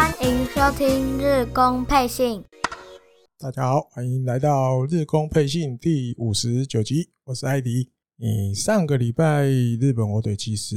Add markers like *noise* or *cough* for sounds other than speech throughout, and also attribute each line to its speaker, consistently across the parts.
Speaker 1: 欢迎收听日工配信。
Speaker 2: 大家好，欢迎来到日工配信第五十九集，我是艾迪。你上个礼拜日本火腿其实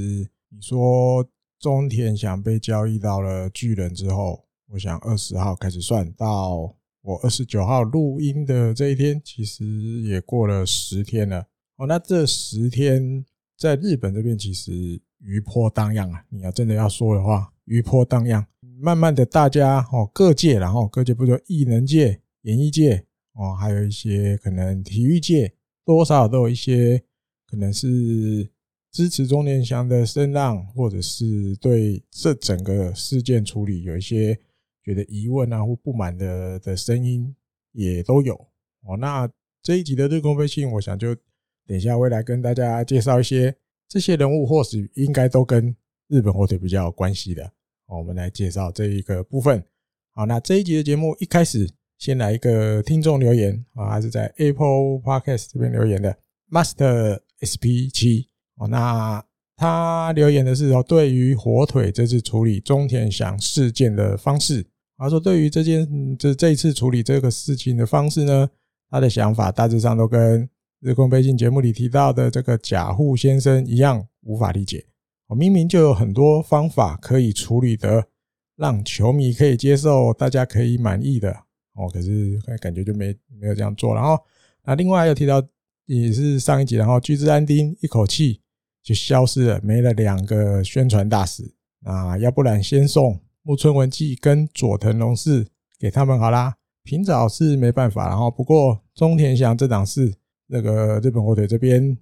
Speaker 2: 你说中田想被交易到了巨人之后，我想二十号开始算到我二十九号录音的这一天，其实也过了十天了。哦，那这十天在日本这边其实余波荡漾啊！你要真的要说的话，余波荡漾。慢慢的，大家哦各界，然后各界不说艺能界、演艺界哦，还有一些可能体育界，多少都有一些可能是支持中年祥的声浪，或者是对这整个事件处理有一些。觉得疑问啊或不满的的声音也都有哦。那这一集的日工配信，我想就等一下会来跟大家介绍一些这些人物，或许应该都跟日本火腿比较有关系的。我们来介绍这一个部分。好，那这一集的节目一开始先来一个听众留言啊，还是在 Apple Podcast 这边留言的 Master SP 七哦。那他留言的是说，对于火腿这次处理中田翔事件的方式。他说：“对于这件这这一次处理这个事情的方式呢，他的想法大致上都跟日工配信节目里提到的这个甲户先生一样，无法理解。明明就有很多方法可以处理的，让球迷可以接受，大家可以满意的哦，可是感觉就没没有这样做。然后，那另外又提到也是上一集，然后巨之安丁一口气就消失了，没了两个宣传大使啊，要不然先送。”木村文纪跟佐藤龙士给他们好啦，平沼是没办法，然后不过中田翔这档事，那个日本火腿这边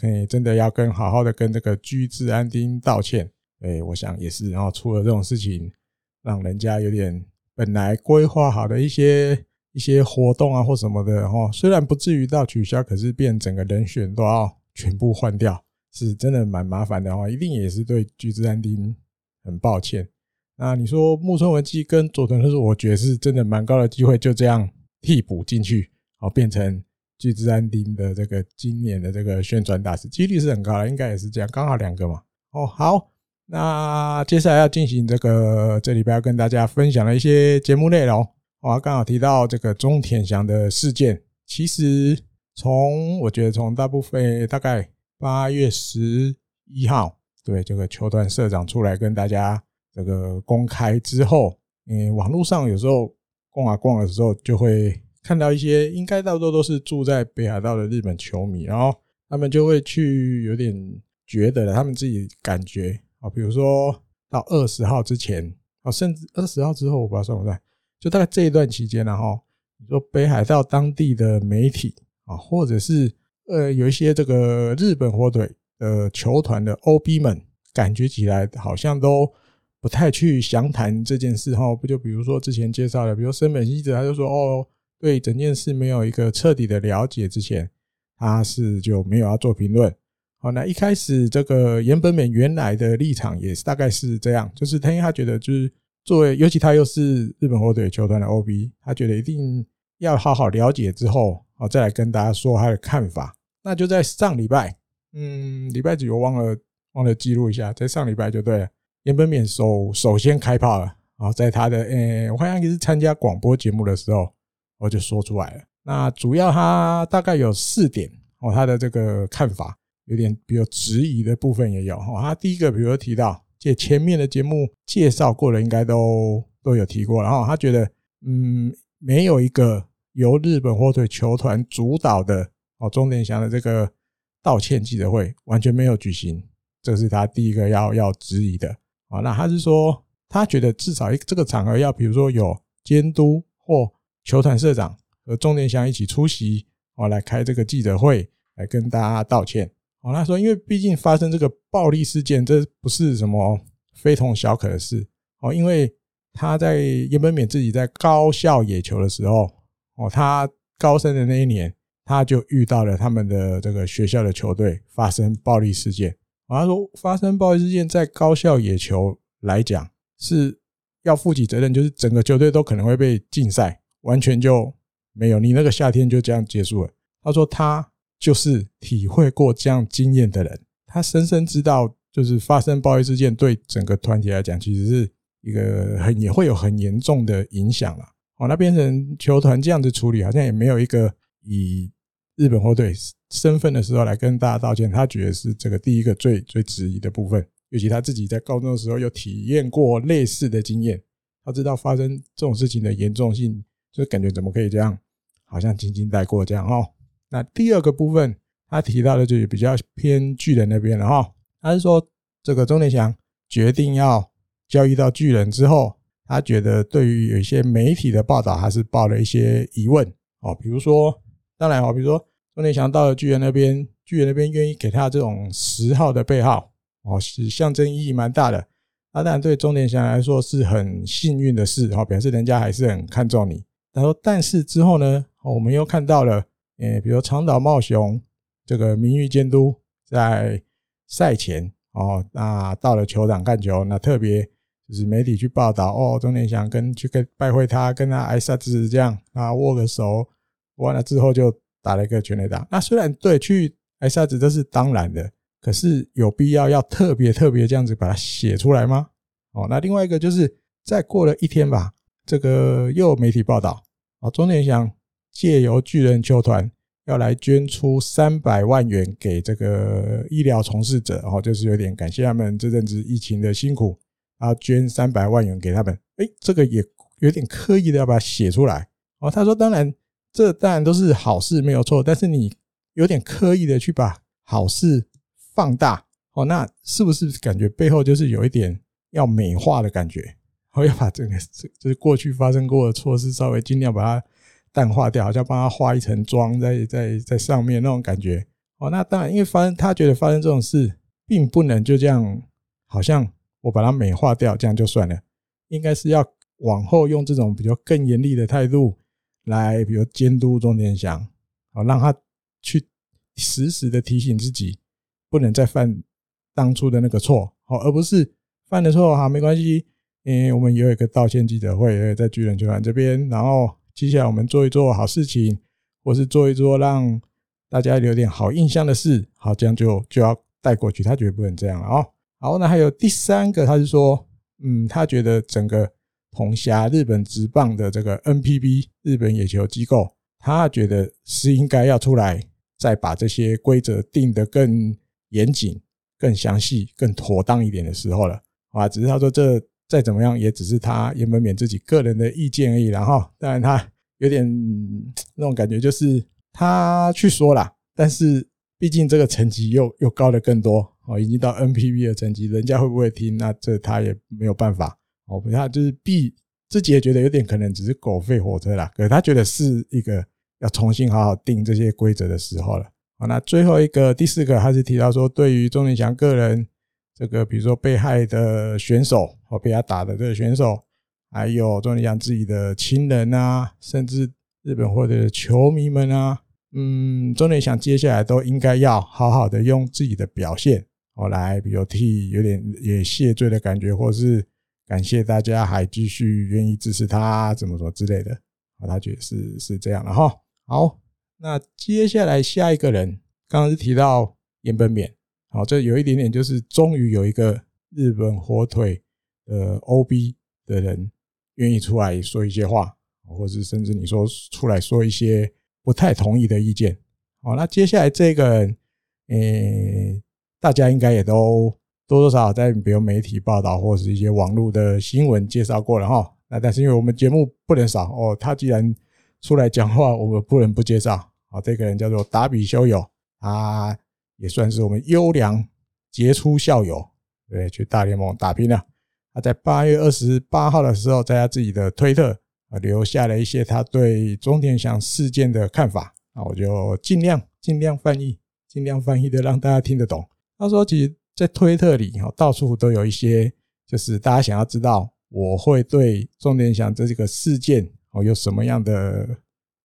Speaker 2: 可以真的要跟好好的跟这个居治安丁道歉，哎，我想也是，然后出了这种事情，让人家有点本来规划好的一些一些活动啊或什么的，哈，虽然不至于到取消，可是变整个人选都要全部换掉，是真的蛮麻烦的哦，一定也是对居治安丁很抱歉。那你说木村文纪跟佐藤，就是我觉得是真的蛮高的机会，就这样替补进去，好变成巨之安町的这个今年的这个宣传大使，几率是很高的，应该也是这样，刚好两个嘛。哦，好，那接下来要进行这个这礼拜要跟大家分享的一些节目内容，我刚好提到这个中田翔的事件，其实从我觉得从大部分大概八月十一号，对这个球团社长出来跟大家。这个公开之后，嗯，网络上有时候逛啊逛的时候，就会看到一些应该大多都是住在北海道的日本球迷，然后他们就会去有点觉得他们自己感觉啊，比如说到二十号之前啊，甚至二十号之后，我不知道算不算，就大概这一段期间，然后你说北海道当地的媒体啊，或者是呃有一些这个日本火腿的球团的 OB 们，感觉起来好像都。不太去详谈这件事哈，不就比如说之前介绍的，比如森本希子，他就说哦，对整件事没有一个彻底的了解之前，他是就没有要做评论。好，那一开始这个岩本勉原来的立场也是大概是这样，就是他因为他觉得就是作为，尤其他又是日本火腿球团的 OB，他觉得一定要好好了解之后，好再来跟大家说他的看法。那就在上礼拜，嗯，礼拜几我忘了忘了记录一下，在上礼拜就对了。岩本勉首首先开炮了，然后在他的诶，我好像也是参加广播节目的时候，我就说出来了。那主要他大概有四点哦，他的这个看法有点比较质疑的部分也有哈。他第一个，比如提到，这前面的节目介绍过了，应该都都有提过。然后他觉得，嗯，没有一个由日本火腿球团主导的哦，中田翔的这个道歉记者会完全没有举行，这是他第一个要要质疑的。啊，那他是说，他觉得至少一这个场合要，比如说有监督或球团社长和中田翔一起出席，哦，来开这个记者会，来跟大家道歉。哦，他说，因为毕竟发生这个暴力事件，这不是什么非同小可的事。哦，因为他在岩本勉自己在高校野球的时候，哦，他高三的那一年，他就遇到了他们的这个学校的球队发生暴力事件。他说，发生暴力事件在高校野球来讲是要负起责任，就是整个球队都可能会被禁赛，完全就没有你那个夏天就这样结束了。他说他就是体会过这样经验的人，他深深知道，就是发生暴力事件对整个团体来讲其实是一个很也会有很严重的影响了。哦，那变成球团这样子处理，好像也没有一个以日本火队身份的时候来跟大家道歉。他觉得是这个第一个最最质疑的部分，尤其他自己在高中的时候有体验过类似的经验，他知道发生这种事情的严重性，就感觉怎么可以这样，好像轻轻带过这样哦。那第二个部分，他提到的就是比较偏巨人那边了哈。他是说，这个钟田祥决定要交易到巨人之后，他觉得对于有一些媒体的报道，还是抱了一些疑问哦。比如说，当然哦，比如说钟田祥到了巨人那边，巨人那边愿意给他这种十号的背号哦，是象征意义蛮大的。那当然对钟田祥来说是很幸运的事哦，表示人家还是很看重你。然后，但是之后呢，我们又看到了，诶，比如长岛茂雄这个名誉监督在。赛前哦，那到了球场看球，那特别就是媒体去报道哦，钟田祥跟去跟拜会他，跟他挨沙子这样啊，握个手，完了之后就打了一个全垒打。那虽然对去挨沙子这是当然的，可是有必要要特别特别这样子把它写出来吗？哦，那另外一个就是再过了一天吧，这个又媒体报道哦，钟田祥借由巨人球团。要来捐出三百万元给这个医疗从事者，哦，就是有点感谢他们这阵子疫情的辛苦，然后捐三百万元给他们。诶，这个也有点刻意的要把它写出来。哦，他说，当然，这当然都是好事，没有错，但是你有点刻意的去把好事放大，哦，那是不是感觉背后就是有一点要美化的感觉？我要把这个这就是过去发生过的错事稍微尽量把它。淡化掉，好像帮他化一层妆在在在上面那种感觉哦。那当然，因为发生他觉得发生这种事，并不能就这样，好像我把它美化掉，这样就算了。应该是要往后用这种比较更严厉的态度来，比如监督钟天祥，好让他去时时的提醒自己，不能再犯当初的那个错，好，而不是犯了错哈没关系，为，我们也有一个道歉记者会也在巨人球团这边，然后。接下来我们做一做好事情，或是做一做让大家留点好印象的事，好，这样就就要带过去。他绝对不能这样了哦。好，那还有第三个，他是说，嗯，他觉得整个红霞日本职棒的这个 NPB 日本野球机构，他觉得是应该要出来再把这些规则定得更严谨、更详细、更妥当一点的时候了。啊，只是他说这。再怎么样，也只是他岩本勉自己个人的意见而已。然后，当然他有点那种感觉，就是他去说了，但是毕竟这个层级又又高了更多哦，已经到 NPB 的层级，人家会不会听？那这他也没有办法哦。他就是毕自己也觉得有点可能只是狗吠火车啦，可是他觉得是一个要重新好好定这些规则的时候了。好，那最后一个第四个，他是提到说，对于钟田祥个人。这个比如说被害的选手或被他打的这个选手，还有钟田祥自己的亲人啊，甚至日本或者球迷们啊，嗯，钟田祥接下来都应该要好好的用自己的表现，哦，来比如替有点也谢罪的感觉，或是感谢大家还继续愿意支持他，怎么说之类的，哦，他觉得是是这样的哈。好，那接下来下一个人，刚刚是提到岩本勉。好，这有一点点，就是终于有一个日本火腿的 OB 的人愿意出来说一些话，或是甚至你说出来说一些不太同意的意见。好，那接下来这个人，诶，大家应该也都多多少少在比如媒体报道或者是一些网络的新闻介绍过了哈。那但是因为我们节目不能少哦，他既然出来讲话，我们不能不介绍。好，这个人叫做达比修友啊。也算是我们优良杰出校友，对，去大联盟打拼了。他在八月二十八号的时候，在他自己的推特啊留下了一些他对钟田祥事件的看法。那我就尽量尽量翻译，尽量翻译的让大家听得懂。他说，其实，在推特里哈，到处都有一些，就是大家想要知道我会对钟田祥这个事件哦有什么样的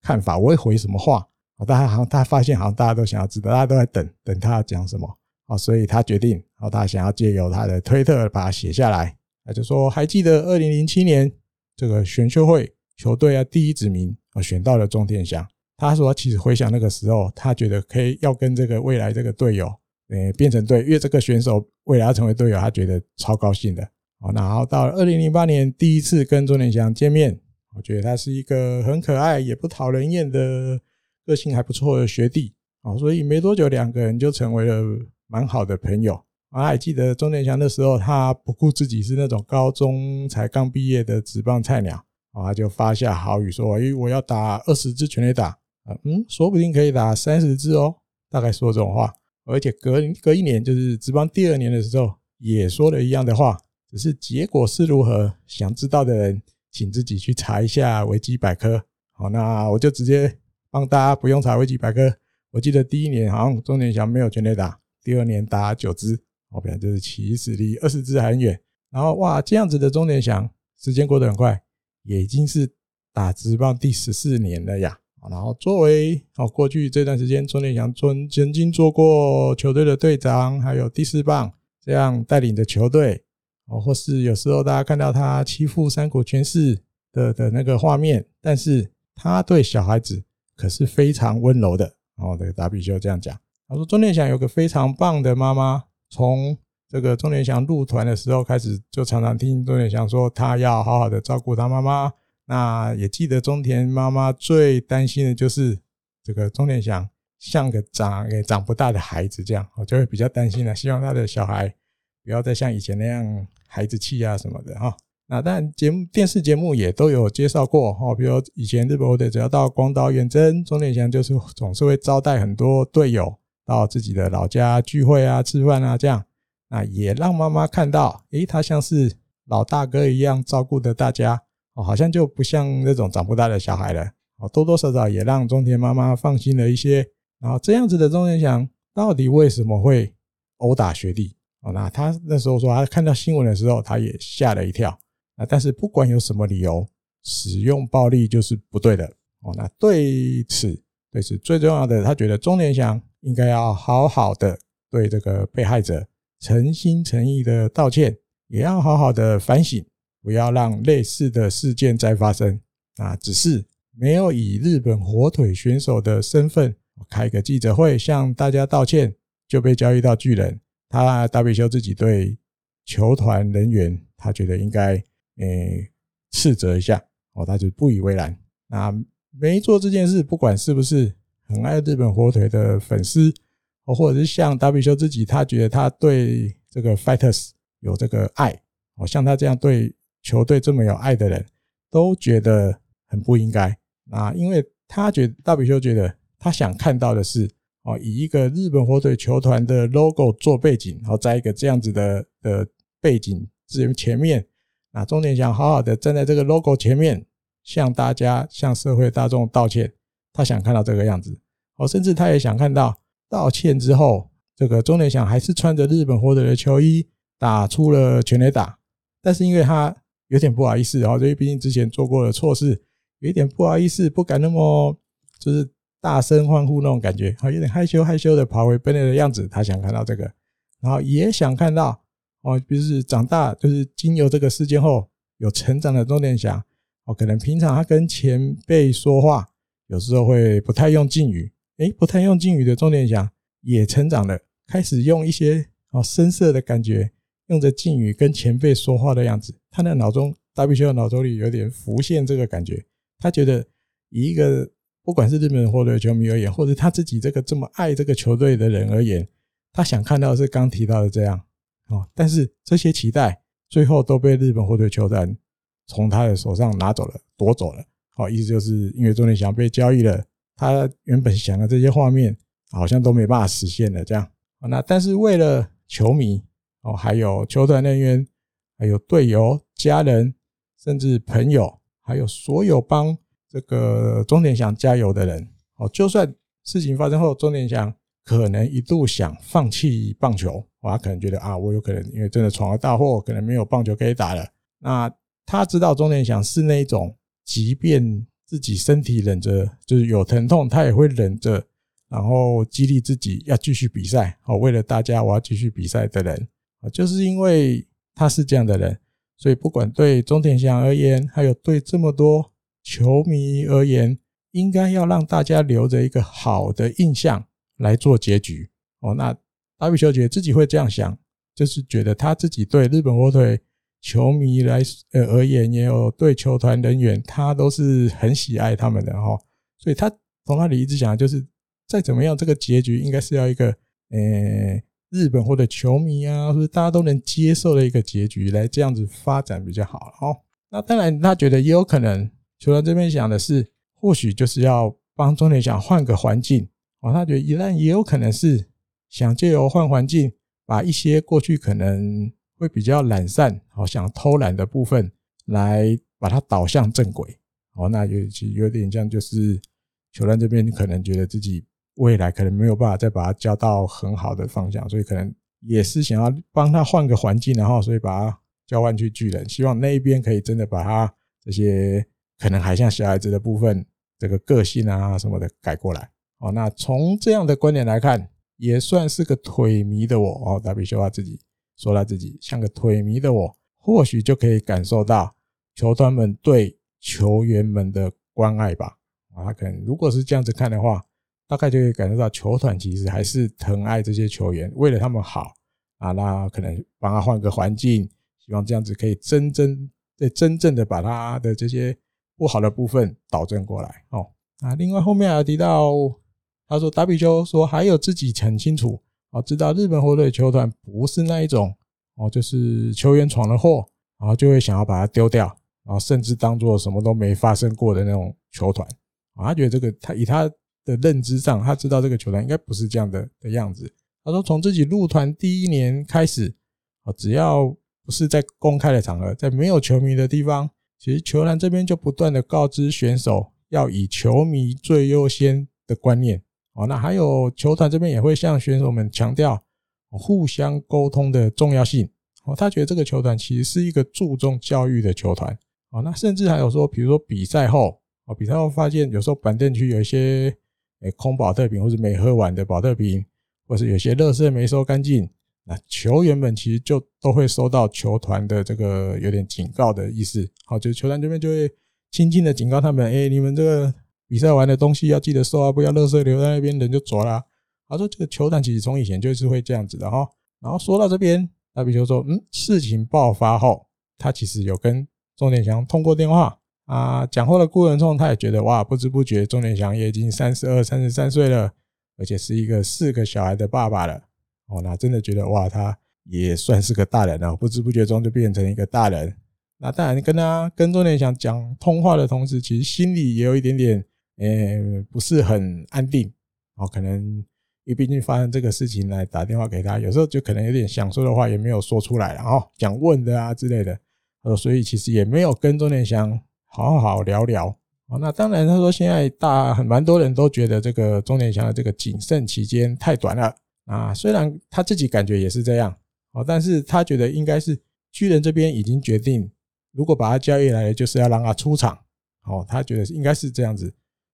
Speaker 2: 看法，我会回什么话。大家好像他发现好像大家都想要知道，大家都在等等他要讲什么啊，所以他决定，哦，他想要借由他的推特把它写下来。他就说，还记得二零零七年这个选秀会球队啊第一指名啊选到了钟天祥。他说，其实回想那个时候，他觉得可以要跟这个未来这个队友诶变成队，因为这个选手未来要成为队友，他觉得超高兴的哦，然后到二零零八年第一次跟钟典祥见面，我觉得他是一个很可爱也不讨人厌的个性还不错的学弟，啊，所以没多久两个人就成为了蛮好的朋友。我还记得钟典祥的时候，他不顾自己是那种高中才刚毕业的职棒菜鸟，啊，他就发下豪语说：“诶，我要打二十支全垒打，嗯，说不定可以打三十支哦。”大概说这种话，而且隔隔一年，就是职棒第二年的时候，也说了一样的话。只是结果是如何？想知道的人，请自己去查一下维基百科。好，那我就直接帮大家不用查维基百科。我记得第一年好像钟典祥没有全垒打，第二年打九支，后边就是其实离二十支很远。然后哇，这样子的钟典祥，时间过得很快，也已经是打职棒第十四年了呀。然后作为哦，过去这段时间，钟典祥曾曾经做过球队的队长，还有第四棒，这样带领着球队。哦，或是有时候大家看到他欺负山谷拳士的的那个画面，但是他对小孩子可是非常温柔的。哦，这个达比修这样讲，他说钟典祥有个非常棒的妈妈，从这个钟典祥入团的时候开始，就常常听钟典祥说他要好好的照顾他妈妈。那也记得中田妈妈最担心的就是这个钟典祥像个长也长不大的孩子这样，我就会比较担心了，希望他的小孩不要再像以前那样。孩子气啊什么的哈，那但节目电视节目也都有介绍过哈，比如以前日本队只要到广岛远征，钟田翔就是总是会招待很多队友到自己的老家聚会啊、吃饭啊这样，那也让妈妈看到，诶，他像是老大哥一样照顾的大家，哦，好像就不像那种长不大的小孩了，哦，多多少少也让中田妈妈放心了一些。然后这样子的钟田翔到底为什么会殴打学弟？哦，那他那时候说，他看到新闻的时候，他也吓了一跳。啊，但是不管有什么理由，使用暴力就是不对的。哦，那对此，对此最重要的，他觉得钟典祥应该要好好的对这个被害者诚心诚意的道歉，也要好好的反省，不要让类似的事件再发生。啊，只是没有以日本火腿选手的身份开个记者会向大家道歉，就被交易到巨人。他大比修自己对球团人员，他觉得应该诶斥责一下哦，他就不以为然。那没做这件事，不管是不是很爱日本火腿的粉丝，哦，或者是像达比修自己，他觉得他对这个 Fighters 有这个爱，哦，像他这样对球队这么有爱的人，都觉得很不应该。那因为他觉得达比修觉得他想看到的是。哦，以一个日本火腿球团的 logo 做背景，然后在一个这样子的的背景之前面，那钟点祥好好的站在这个 logo 前面，向大家、向社会大众道歉。他想看到这个样子，哦，甚至他也想看到道歉之后，这个钟点祥还是穿着日本火腿的球衣打出了全垒打。但是因为他有点不好意思，然后因为毕竟之前做过的错事，有一点不好意思，不敢那么就是。大声欢呼那种感觉，好，有点害羞害羞的跑回本来的样子。他想看到这个，然后也想看到哦，比如是长大，就是经由这个事件后有成长的钟点祥。哦，可能平常他跟前辈说话，有时候会不太用敬语。诶，不太用敬语的钟点祥也成长了，开始用一些哦深色的感觉，用着敬语跟前辈说话的样子。他的脑中，大比修的脑中里有点浮现这个感觉。他觉得以一个。不管是日本或者球迷而言，或者他自己这个这么爱这个球队的人而言，他想看到是刚提到的这样哦。但是这些期待最后都被日本火腿球团从他的手上拿走了，夺走了。哦，意思就是因为钟典祥被交易了，他原本想的这些画面好像都没办法实现了。这样，那但是为了球迷哦，还有球团人员，还有队友、家人，甚至朋友，还有所有帮。这个钟典祥加油的人哦，就算事情发生后，钟典祥可能一度想放弃棒球，他可能觉得啊，我有可能因为真的闯了大祸，可能没有棒球可以打了。那他知道中田翔是那种，即便自己身体忍着，就是有疼痛，他也会忍着，然后激励自己要继续比赛。哦，为了大家，我要继续比赛的人啊，就是因为他是这样的人，所以不管对中田翔而言，还有对这么多。球迷而言，应该要让大家留着一个好的印象来做结局哦。那阿比修觉得自己会这样想，就是觉得他自己对日本火腿球迷来呃而言，也有对球团人员，他都是很喜爱他们的哈。所以他从那里一直讲，就是再怎么样，这个结局应该是要一个呃日本或者球迷啊，或者大家都能接受的一个结局，来这样子发展比较好哈。那当然，他觉得也有可能，球团这边想的是，或许就是要帮中田翔换个环境哦。他觉得，一旦也有可能是想借由换环境，把一些过去可能会比较懒散、好想偷懒的部分，来把它导向正轨。哦，那有其有点像，就是球团这边可能觉得自己未来可能没有办法再把它教到很好的方向，所以可能也是想要帮他换个环境，然后所以把他。交换去巨人，希望那一边可以真的把他这些可能还像小孩子的部分，这个个性啊什么的改过来。哦，那从这样的观点来看，也算是个腿迷的我哦。达比修他自己说他自己像个腿迷的我，或许就可以感受到球团们对球员们的关爱吧。啊，他可能如果是这样子看的话，大概就可以感受到球团其实还是疼爱这些球员，为了他们好啊，那可能帮他换个环境。希望这样子可以真真对真正的把他的这些不好的部分导正过来哦。啊，另外后面还提到，他说达比修说还有自己很清楚啊，知道日本火腿球团不是那一种哦，就是球员闯了祸，然后就会想要把他丢掉，然后甚至当做什么都没发生过的那种球团啊。他觉得这个他以他的认知上，他知道这个球团应该不是这样的的样子。他说从自己入团第一年开始啊，只要不是在公开的场合，在没有球迷的地方，其实球团这边就不断的告知选手要以球迷最优先的观念。哦，那还有球团这边也会向选手们强调互相沟通的重要性。哦，他觉得这个球团其实是一个注重教育的球团。哦，那甚至还有说，比如说比赛后，哦，比赛后发现有时候板凳区有一些诶空宝特瓶或者没喝完的宝特瓶，或是有些垃圾没收干净。那球员们其实就都会收到球团的这个有点警告的意思，好，就球团这边就会轻轻的警告他们，哎，你们这个比赛完的东西要记得收啊，不要垃圾留在那边，人就走了。他说这个球团其实从以前就是会这样子的哈。然后说到这边，达比修说，嗯，事情爆发后，他其实有跟中田翔通过电话啊，讲话的过程中，他也觉得哇，不知不觉中田翔也已经三十二、三十三岁了，而且是一个四个小孩的爸爸了。哦，那真的觉得哇，他也算是个大人了，不知不觉中就变成一个大人。那当然跟他跟中田翔讲通话的同时，其实心里也有一点点，呃，不是很安定。哦，可能因为毕竟发生这个事情来打电话给他，有时候就可能有点想说的话也没有说出来，然后想问的啊之类的。他说，所以其实也没有跟中田翔好好聊聊。哦，那当然他说现在大很蛮多人都觉得这个中田翔的这个谨慎期间太短了。啊，虽然他自己感觉也是这样，哦，但是他觉得应该是巨人这边已经决定，如果把他交易来，就是要让他出场，哦，他觉得应该是这样子，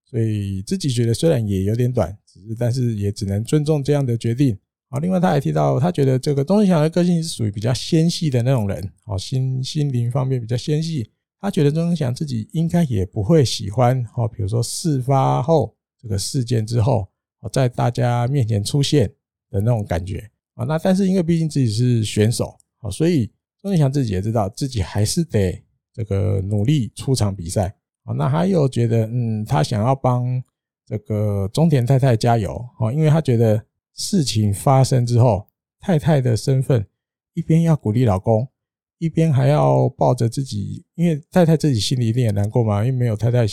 Speaker 2: 所以自己觉得虽然也有点短，只是但是也只能尊重这样的决定。啊，另外他还提到，他觉得这个中田翔的个性是属于比较纤细的那种人，哦，心心灵方面比较纤细，他觉得中田翔自己应该也不会喜欢，哦，比如说事发后这个事件之后，哦，在大家面前出现。的那种感觉啊，那但是因为毕竟自己是选手啊，所以中田翔自己也知道自己还是得这个努力出场比赛哦。那还有觉得，嗯，他想要帮这个中田太太加油哦，因为他觉得事情发生之后，太太的身份一边要鼓励老公，一边还要抱着自己，因为太太自己心里一定也难过嘛，因为没有太太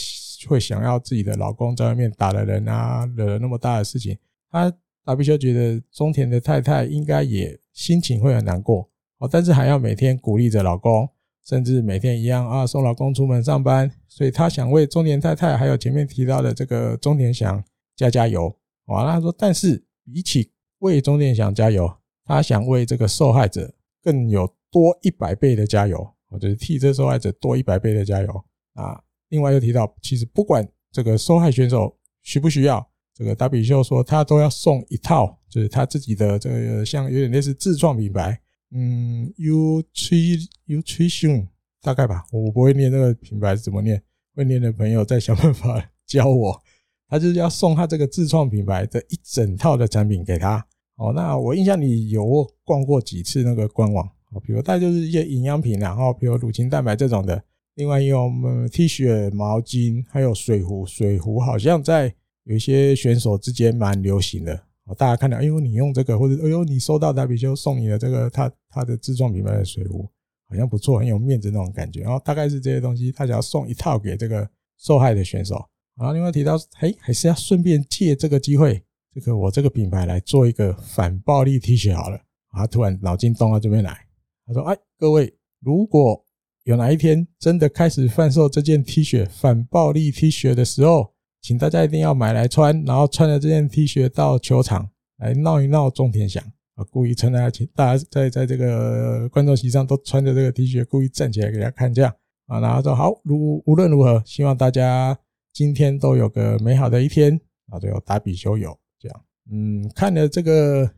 Speaker 2: 会想要自己的老公在外面打了人啊，惹了那么大的事情，他。达比修觉得中田的太太应该也心情会很难过，哦，但是还要每天鼓励着老公，甚至每天一样啊送老公出门上班，所以他想为中年太太还有前面提到的这个中田祥加加油，哦，那他说，但是比起为中田祥加油，他想为这个受害者更有多一百倍的加油，就是替这受害者多一百倍的加油啊。另外又提到，其实不管这个受害选手需不需要。这个达比秀说，他都要送一套，就是他自己的这个像有点类似自创品牌，嗯，U Tree U Tree 大概吧，我不会念那个品牌怎么念，会念的朋友再想办法教我。他就是要送他这个自创品牌的一整套的产品给他。哦，那我印象里有逛过几次那个官网，哦，比如大概就是一些营养品，然后比如乳清蛋白这种的。另外有我们 T 恤、毛巾，还有水壶。水壶好像在有一些选手之间蛮流行的。哦，大家看到，哎呦，你用这个，或者哎呦，你收到达比修送你的这个，他他的自创品牌的水壶，好像不错，很有面子那种感觉。然后大概是这些东西，他想要送一套给这个受害的选手。然后另外提到，哎，还是要顺便借这个机会，这个我这个品牌来做一个反暴力 T 恤好了。啊突然脑筋动到这边来，他说：“哎，各位，如果……”有哪一天真的开始贩售这件 T 恤反暴力 T 恤的时候，请大家一定要买来穿，然后穿着这件 T 恤到球场来闹一闹钟田祥啊！故意趁大家请大家在在这个观众席上都穿着这个 T 恤，故意站起来给大家看这样啊！然后说好，如无论如何，希望大家今天都有个美好的一天啊！最后达比修有这样，嗯，看了这个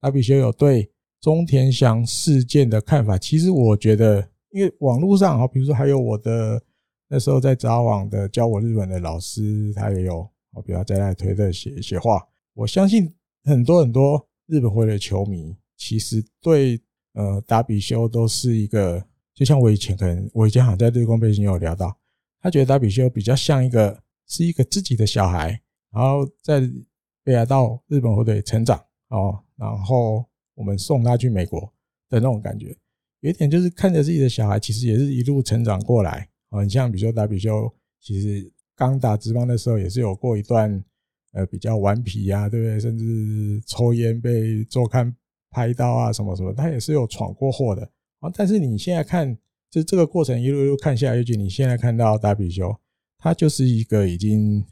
Speaker 2: 打比修有对钟田祥事件的看法，其实我觉得。因为网络上啊，比如说还有我的那时候在札网的教我日文的老师，他也有，我比如在那推特写写话。我相信很多很多日本回来的球迷，其实对呃达比修都是一个，就像我以前可能我以前好像在日光背景有聊到，他觉得达比修比较像一个是一个自己的小孩，然后在北海道日本火腿成长哦，然后我们送他去美国的那种感觉。有一点就是看着自己的小孩，其实也是一路成长过来，啊，你像比如说达比修，其实刚打职棒的时候也是有过一段呃比较顽皮啊，对不对？甚至抽烟被周刊拍到啊，什么什么，他也是有闯过祸的啊。但是你现在看，就这个过程一路一路看下来，尤其你现在看到达比修，他就是一个已经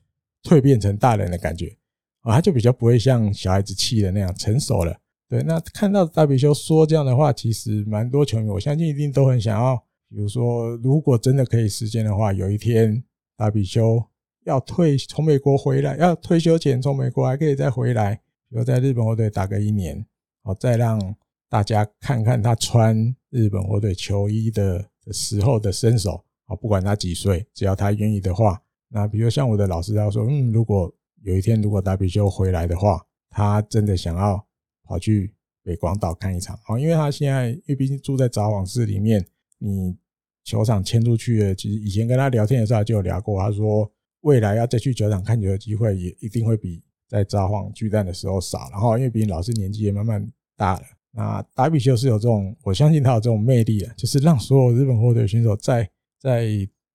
Speaker 2: 蜕变成大人的感觉啊，他就比较不会像小孩子气的那样成熟了。对，那看到达比修说这样的话，其实蛮多球迷，我相信一定都很想要。比如说，如果真的可以实现的话，有一天达比修要退从美国回来，要退休前从美国还可以再回来，比如在日本火腿打个一年，好，再让大家看看他穿日本火腿球衣的时候的身手。好，不管他几岁，只要他愿意的话，那比如像我的老师他说，嗯，如果有一天如果达比修回来的话，他真的想要。跑去北广岛看一场哦，因为他现在因为毕竟住在札幌市里面，你球场迁出去了，其实以前跟他聊天的时候就有聊过，他说未来要再去球场看球的机会也一定会比在札幌巨蛋的时候少。然后因为毕竟老师年纪也慢慢大了，那达比修是有这种，我相信他有这种魅力啊，就是让所有日本火腿选手在在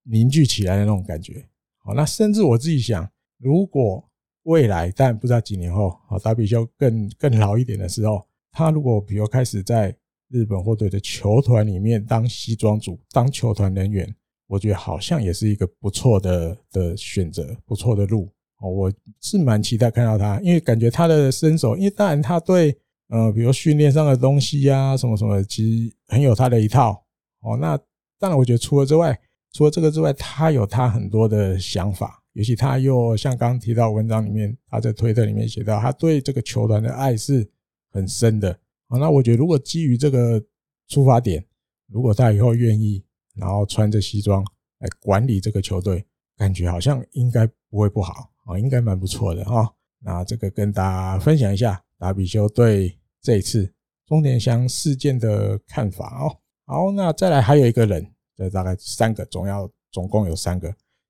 Speaker 2: 凝聚起来的那种感觉。好，那甚至我自己想，如果未来，但不知道几年后，啊，达比修更更老一点的时候，他如果比如开始在日本火腿的球团里面当西装组，当球团人员，我觉得好像也是一个不错的的选择，不错的路。哦，我是蛮期待看到他，因为感觉他的身手，因为当然他对呃，比如训练上的东西呀，什么什么，其实很有他的一套。哦，那当然，我觉得除了之外，除了这个之外，他有他很多的想法。尤其他又像刚刚提到文章里面，他在推特里面写到，他对这个球团的爱是很深的。啊，那我觉得如果基于这个出发点，如果他以后愿意，然后穿着西装来管理这个球队，感觉好像应该不会不好啊，应该蛮不错的哈。那这个跟大家分享一下达比修对这一次中田祥事件的看法哦。好，那再来还有一个人，这大概三个，总要总共有三个。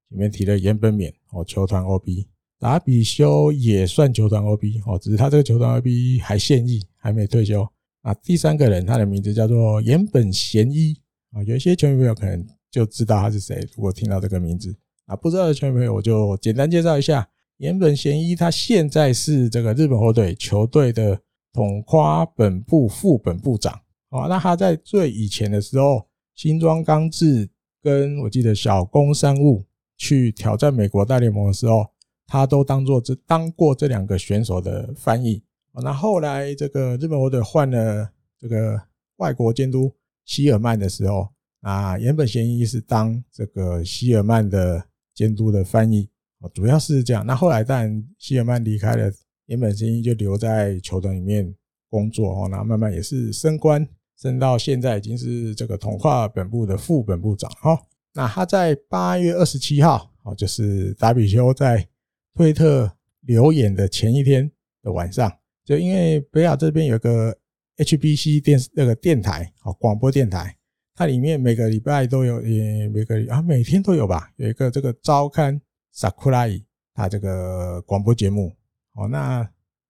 Speaker 2: 里面提了岩本勉哦，球团 OB 达比修也算球团 OB 哦，只是他这个球团 OB 还现役，还没退休啊。第三个人，他的名字叫做岩本贤一啊，有一些球迷朋友可能就知道他是谁。如果听到这个名字啊，不知道的球迷朋友，我就简单介绍一下岩本贤一。他现在是这个日本火腿球队的统括本部副本部长啊。那他在最以前的时候，新庄刚志跟我记得小宫山务。去挑战美国大联盟的时候，他都当做这当过这两个选手的翻译。那后来这个日本火腿换了这个外国监督希尔曼的时候，啊，岩本贤一是当这个希尔曼的监督的翻译，主要是这样。那后来当然希尔曼离开了，岩本贤一就留在球队里面工作哦，那慢慢也是升官，升到现在已经是这个统括本部的副本部长哈。那他在八月二十七号，哦，就是达比修在推特留言的前一天的晚上，就因为北亚这边有个 HBC 电那个电台，好广播电台，它里面每个礼拜都有，也每个啊每天都有吧，有一个这个朝刊 Sakurai，它这个广播节目。哦，那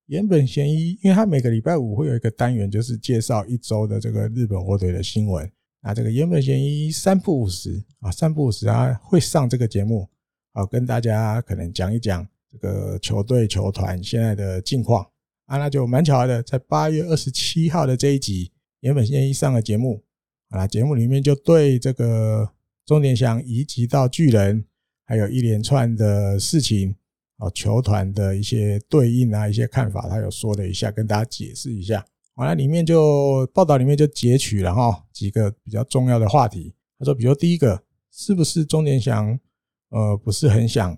Speaker 2: 岩本贤一，因为他每个礼拜五会有一个单元，就是介绍一周的这个日本火腿的新闻。那这个岩本贤一三不五时啊，三不五时啊会上这个节目，好，跟大家可能讲一讲这个球队球团现在的近况啊，那就蛮巧的，在八月二十七号的这一集，原本贤一上了节目啊，节目里面就对这个中田翔移籍到巨人，还有一连串的事情啊，球团的一些对应啊，一些看法，他有说了一下，跟大家解释一下。好，那里面就报道里面就截取了哈几个比较重要的话题。他说，比如第一个，是不是中田翔呃不是很想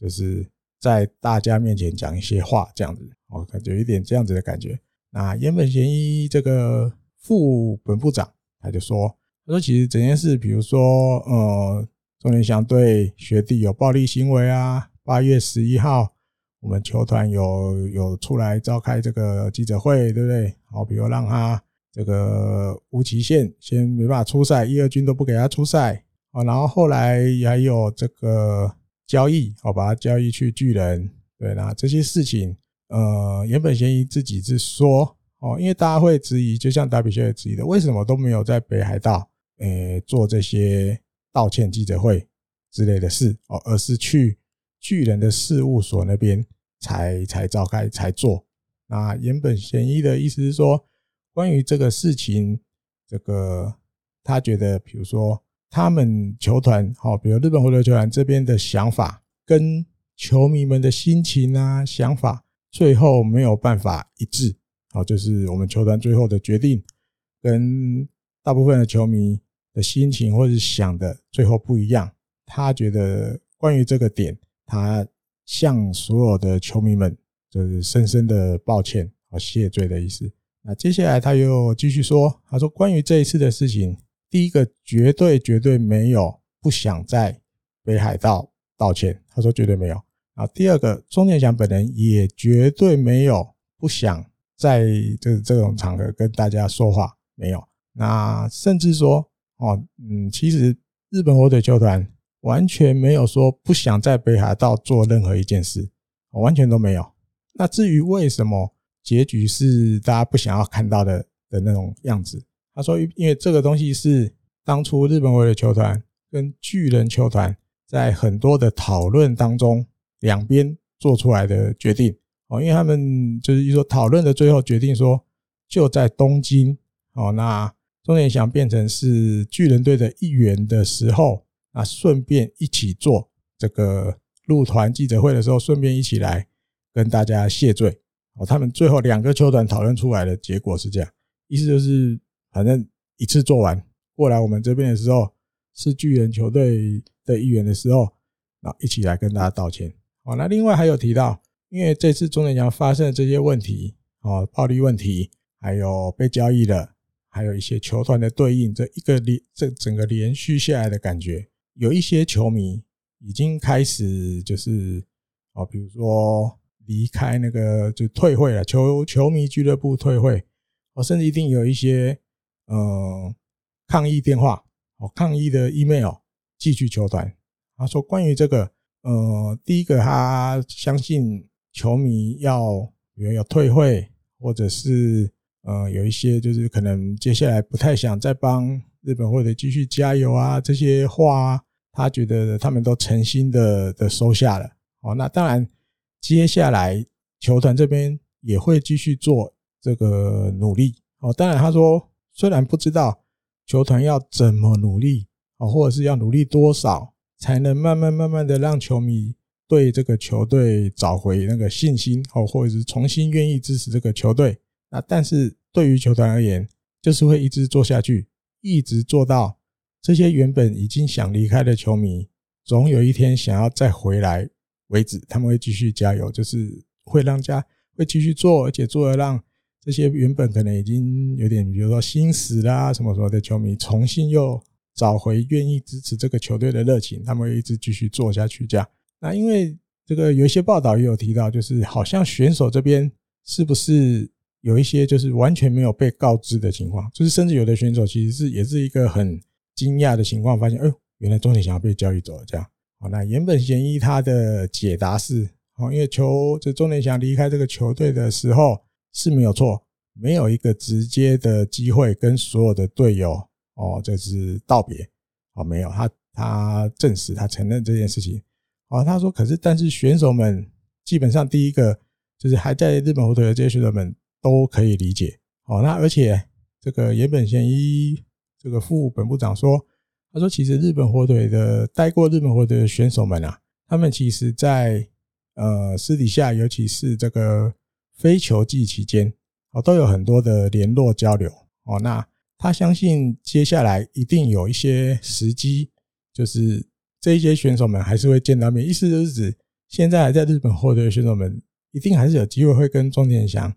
Speaker 2: 就是在大家面前讲一些话这样子，哦，感觉有一点这样子的感觉。那岩本贤一这个副本部长他就说，他说其实整件事，比如说呃中田翔对学弟有暴力行为啊，八月十一号。我们球团有有出来召开这个记者会，对不对？好，比如让他这个无期限先没办法出赛，一、二军都不给他出赛。啊，然后后来还有这个交易，好，把他交易去巨人。对，那这些事情，呃，岩本贤一自己是说，哦，因为大家会质疑，就像达比修也质疑的，为什么都没有在北海道，诶，做这些道歉记者会之类的事，哦，而是去。巨人的事务所那边才才召开才做。那岩本贤一的意思是说，关于这个事情，这个他觉得，比如说他们球团，好，比如日本火腿球团这边的想法，跟球迷们的心情啊想法，最后没有办法一致。好，就是我们球团最后的决定，跟大部分的球迷的心情或者想的最后不一样。他觉得关于这个点。他向所有的球迷们就是深深的抱歉和谢罪的意思。那接下来他又继续说，他说关于这一次的事情，第一个绝对绝对没有不想在北海道道歉，他说绝对没有。啊，第二个中田翔本人也绝对没有不想在这这种场合跟大家说话，没有。那甚至说，哦，嗯，其实日本火腿球团。完全没有说不想在北海道做任何一件事，完全都没有。那至于为什么结局是大家不想要看到的的那种样子，他说，因为这个东西是当初日本火腿球团跟巨人球团在很多的讨论当中，两边做出来的决定哦，因为他们就是说讨论的最后决定说，就在东京哦，那中田翔变成是巨人队的一员的时候。那顺便一起做这个入团记者会的时候，顺便一起来跟大家谢罪。哦，他们最后两个球团讨论出来的结果是这样，意思就是反正一次做完，过来我们这边的时候是巨人球队的一员的时候，那一起来跟大家道歉。好，那另外还有提到，因为这次中田翔发生的这些问题，哦，暴力问题，还有被交易的，还有一些球团的对应，这一个连这整个连续下来的感觉。有一些球迷已经开始就是哦，比如说离开那个就退会了，球球迷俱乐部退会，哦，甚至一定有一些呃抗议电话哦，抗议的 email 寄去球团。他说关于这个呃，第一个他相信球迷要比如要退会，或者是呃有一些就是可能接下来不太想再帮日本或者继续加油啊这些话。他觉得他们都诚心的的收下了，哦，那当然，接下来球团这边也会继续做这个努力，哦，当然他说虽然不知道球团要怎么努力，哦，或者是要努力多少才能慢慢慢慢的让球迷对这个球队找回那个信心，哦，或者是重新愿意支持这个球队，那但是对于球团而言，就是会一直做下去，一直做到。这些原本已经想离开的球迷，总有一天想要再回来为止，他们会继续加油，就是会让家会继续做，而且做的让这些原本可能已经有点，比如说心死啦什么什么的球迷，重新又找回愿意支持这个球队的热情，他们会一直继续做下去。这样，那因为这个有一些报道也有提到，就是好像选手这边是不是有一些就是完全没有被告知的情况，就是甚至有的选手其实是也是一个很惊讶的情况，发现哎呦，原来中田翔被交易走了这样。好，那原本嫌疑他的解答是，哦，因为球这中田翔离开这个球队的时候是没有错，没有一个直接的机会跟所有的队友哦，这是道别，哦，没有，他他证实他承认这件事情。哦，他说，可是但是选手们基本上第一个就是还在日本火腿的这些选手们。都可以理解，哦，那而且这个岩本贤一这个副本部长说，他说其实日本火腿的待过日本火腿的选手们啊，他们其实在呃私底下，尤其是这个非球季期间，哦，都有很多的联络交流，哦，那他相信接下来一定有一些时机，就是这一些选手们还是会见到面，意思就是指现在还在日本获得的选手们，一定还是有机会会跟钟田翔。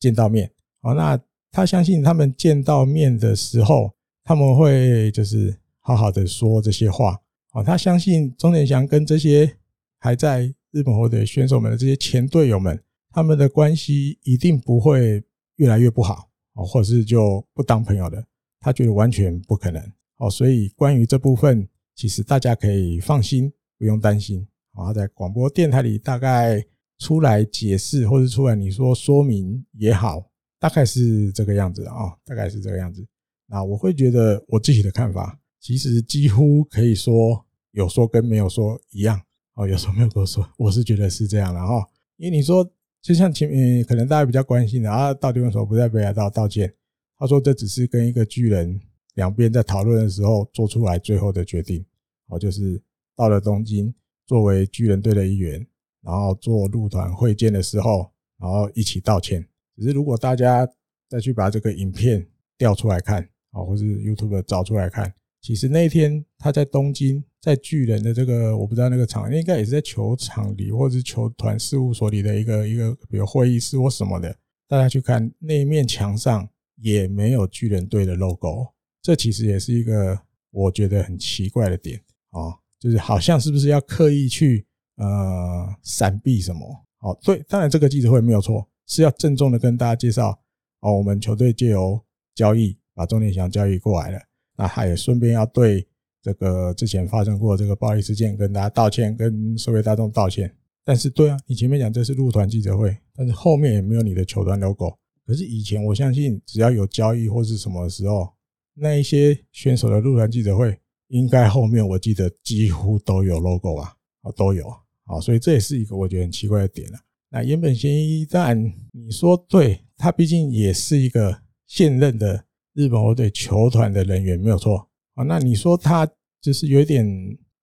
Speaker 2: 见到面，好，那他相信他们见到面的时候，他们会就是好好的说这些话，好，他相信钟田翔跟这些还在日本获得选手们的这些前队友们，他们的关系一定不会越来越不好，哦，或者是就不当朋友的，他觉得完全不可能，哦，所以关于这部分，其实大家可以放心，不用担心，啊，在广播电台里大概。出来解释，或者出来你说说明也好，大概是这个样子啊，大概是这个样子。那我会觉得我自己的看法，其实几乎可以说有说跟没有说一样哦，有说没有跟我说，我是觉得是这样的哈。因为你说，就像前面可能大家比较关心的啊，到底为什么不在北海道道歉？他说这只是跟一个巨人两边在讨论的时候做出来最后的决定，哦，就是到了东京作为巨人队的一员。然后做入团会见的时候，然后一起道歉。只是如果大家再去把这个影片调出来看，啊，或是 YouTube 找出来看，其实那天他在东京，在巨人的这个我不知道那个场，应该也是在球场里，或者是球团事务所里的一个一个，比如会议室或什么的。大家去看那一面墙上也没有巨人队的 logo，这其实也是一个我觉得很奇怪的点啊，就是好像是不是要刻意去。呃，闪避什么？哦，对，当然这个记者会没有错，是要郑重的跟大家介绍哦，我们球队借由交易把中田翔交易过来了，那他也顺便要对这个之前发生过这个暴力事件跟大家道歉，跟社会大众道歉。但是，对啊，你前面讲这是入团记者会，但是后面也没有你的球团 logo。可是以前我相信，只要有交易或是什么时候，那一些选手的入团记者会，应该后面我记得几乎都有 logo 啊，都有。好，所以这也是一个我觉得很奇怪的点了。那原本贤一，当然你说对，他毕竟也是一个现任的日本火腿球团的人员，没有错。啊，那你说他就是有点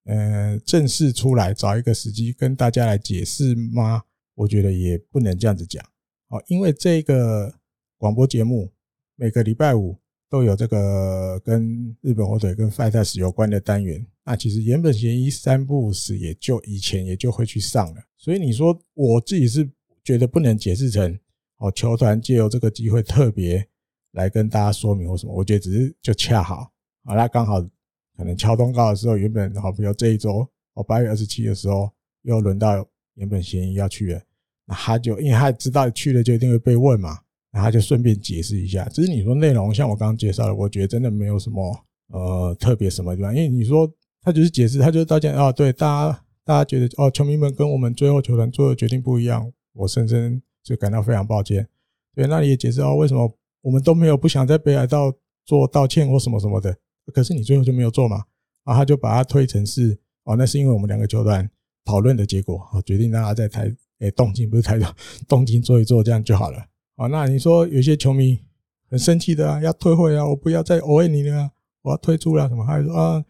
Speaker 2: 呃正式出来找一个时机跟大家来解释吗？我觉得也不能这样子讲。哦，因为这个广播节目每个礼拜五。都有这个跟日本火腿跟 FIGHTARS 有关的单元，那其实原本协议三不五时也就以前也就会去上了，所以你说我自己是觉得不能解释成哦，球团借由这个机会特别来跟大家说明或什么，我觉得只是就恰好啊，那刚好可能敲通告的时候，原本好比如这一周哦八月二十七的时候又轮到原本贤一要去了，那他就因为他知道去了就一定会被问嘛。那他就顺便解释一下，只是你说内容像我刚刚介绍的，我觉得真的没有什么呃特别什么地方，因为你说他就是解释，他就是道歉啊，对大家大家觉得哦，球迷们跟我们最后球团做的决定不一样，我深深就感到非常抱歉。对，那你也解释哦，为什么我们都没有不想在北海道做道歉或什么什么的，可是你最后就没有做嘛？然后他就把它推成是哦，那是因为我们两个球团讨论的结果啊，决定让他在台诶东京不是台东 *laughs* 东京做一做，这样就好了。啊，那你说有些球迷很生气的啊，要退会啊，我不要再偶你了，我要退出了什么？还说啊，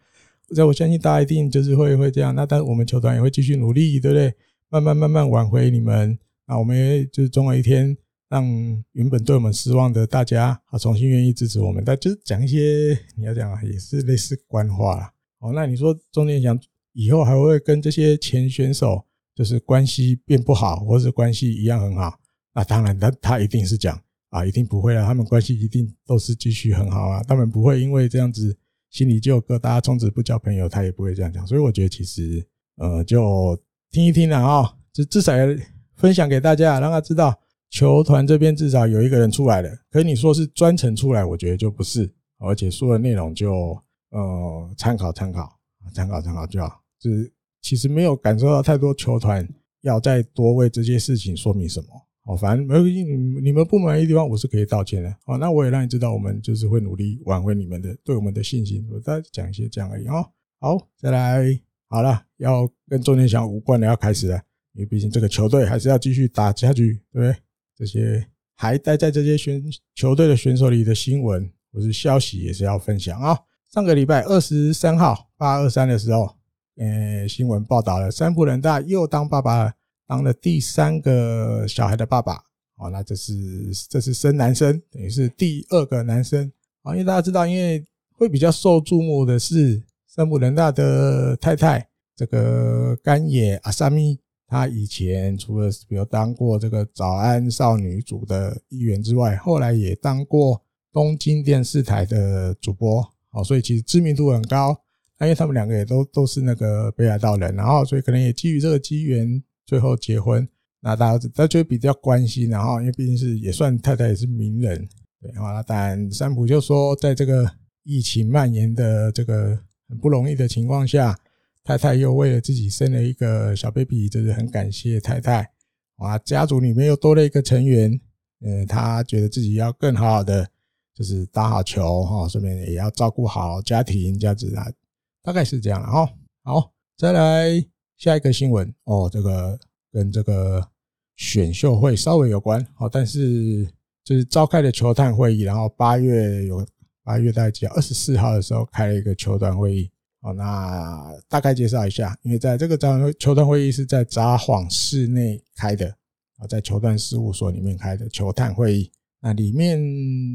Speaker 2: 在我相信大家一定就是会会这样。那但我们球团也会继续努力，对不对？慢慢慢慢挽回你们。啊，我们也就是总有一天让原本对我们失望的大家啊，重新愿意支持我们。但就是讲一些你要讲啊，也是类似官话啦。哦，那你说中间讲以后还会跟这些前选手就是关系变不好，或是关系一样很好？那当然，他他一定是讲啊，一定不会啊，他们关系一定都是继续很好啊，他们不会因为这样子心里就有疙瘩，从此不交朋友，他也不会这样讲。所以我觉得其实呃，就听一听啦啊，就至少要分享给大家，让他知道球团这边至少有一个人出来了，可是你说是专程出来，我觉得就不是，而且说的内容就呃参考参考，参考参考就好，就是其实没有感受到太多球团要再多为这些事情说明什么。好，反正没有，你你们不满意的地方我是可以道歉的。好，那我也让你知道，我们就是会努力挽回你们的对我们的信心。我再讲一些这样而已哦。好，再来，好了，要跟钟天祥无关的要开始了，因为毕竟这个球队还是要继续打下去，对不对？这些还待在这些选球队的选手里的新闻或是消息也是要分享啊。上个礼拜二十三号八二三的时候，呃，新闻报道了三浦人大又当爸爸，当了第三个小孩的爸爸。哦，那这是这是生男生，等于是第二个男生啊。因为大家知道，因为会比较受注目的是三浦人大的太太这个菅野阿萨米。他以前除了比如当过这个早安少女组的议员之外，后来也当过东京电视台的主播，哦，所以其实知名度很高。那因为他们两个也都都是那个北海道人，然后所以可能也基于这个机缘，最后结婚。那大家大家就比较关心，然后因为毕竟是也算太太也是名人，对，然后那当然三浦就说，在这个疫情蔓延的这个很不容易的情况下。太太又为了自己生了一个小 baby，就是很感谢太太。啊，家族里面又多了一个成员，嗯，他觉得自己要更好好的，就是打好球哈，顺便也要照顾好家庭，这样子啊，大概是这样了哈。好，再来下一个新闻哦，这个跟这个选秀会稍微有关，好，但是就是召开的球探会议，然后八月有八月大概几号？二十四号的时候开了一个球团会议。好，那大概介绍一下，因为在这个会球团会议是在札幌市内开的啊，在球团事务所里面开的球探会议。那里面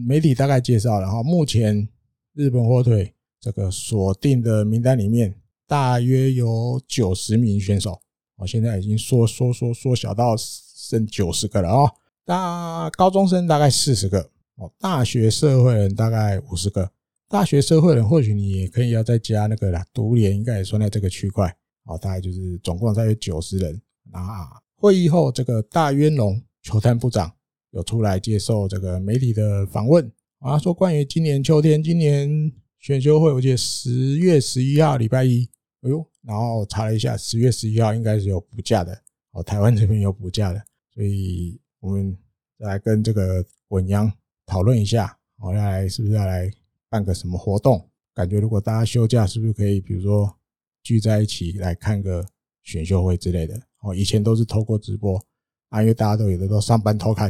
Speaker 2: 媒体大概介绍了，然后目前日本火腿这个锁定的名单里面，大约有九十名选手，哦，现在已经缩缩缩缩小到剩九十个了哦。大高中生大概四十个，哦，大学社会人大概五十个。大学社会人，或许你也可以要再加那个啦，独联应该也算在这个区块，好，大概就是总共大约九十人。那会议后，这个大渊龙球探部长有出来接受这个媒体的访问啊，说关于今年秋天，今年选秀会，我记得十月十一号礼拜一，哎呦，然后查了一下，十月十一号应该是有补假的，哦，台湾这边有补假的，所以我们再来跟这个稳央讨论一下，好，要来是不是要来？办个什么活动？感觉如果大家休假，是不是可以，比如说聚在一起来看个选秀会之类的？哦，以前都是透过直播啊，因为大家都有的都上班偷看。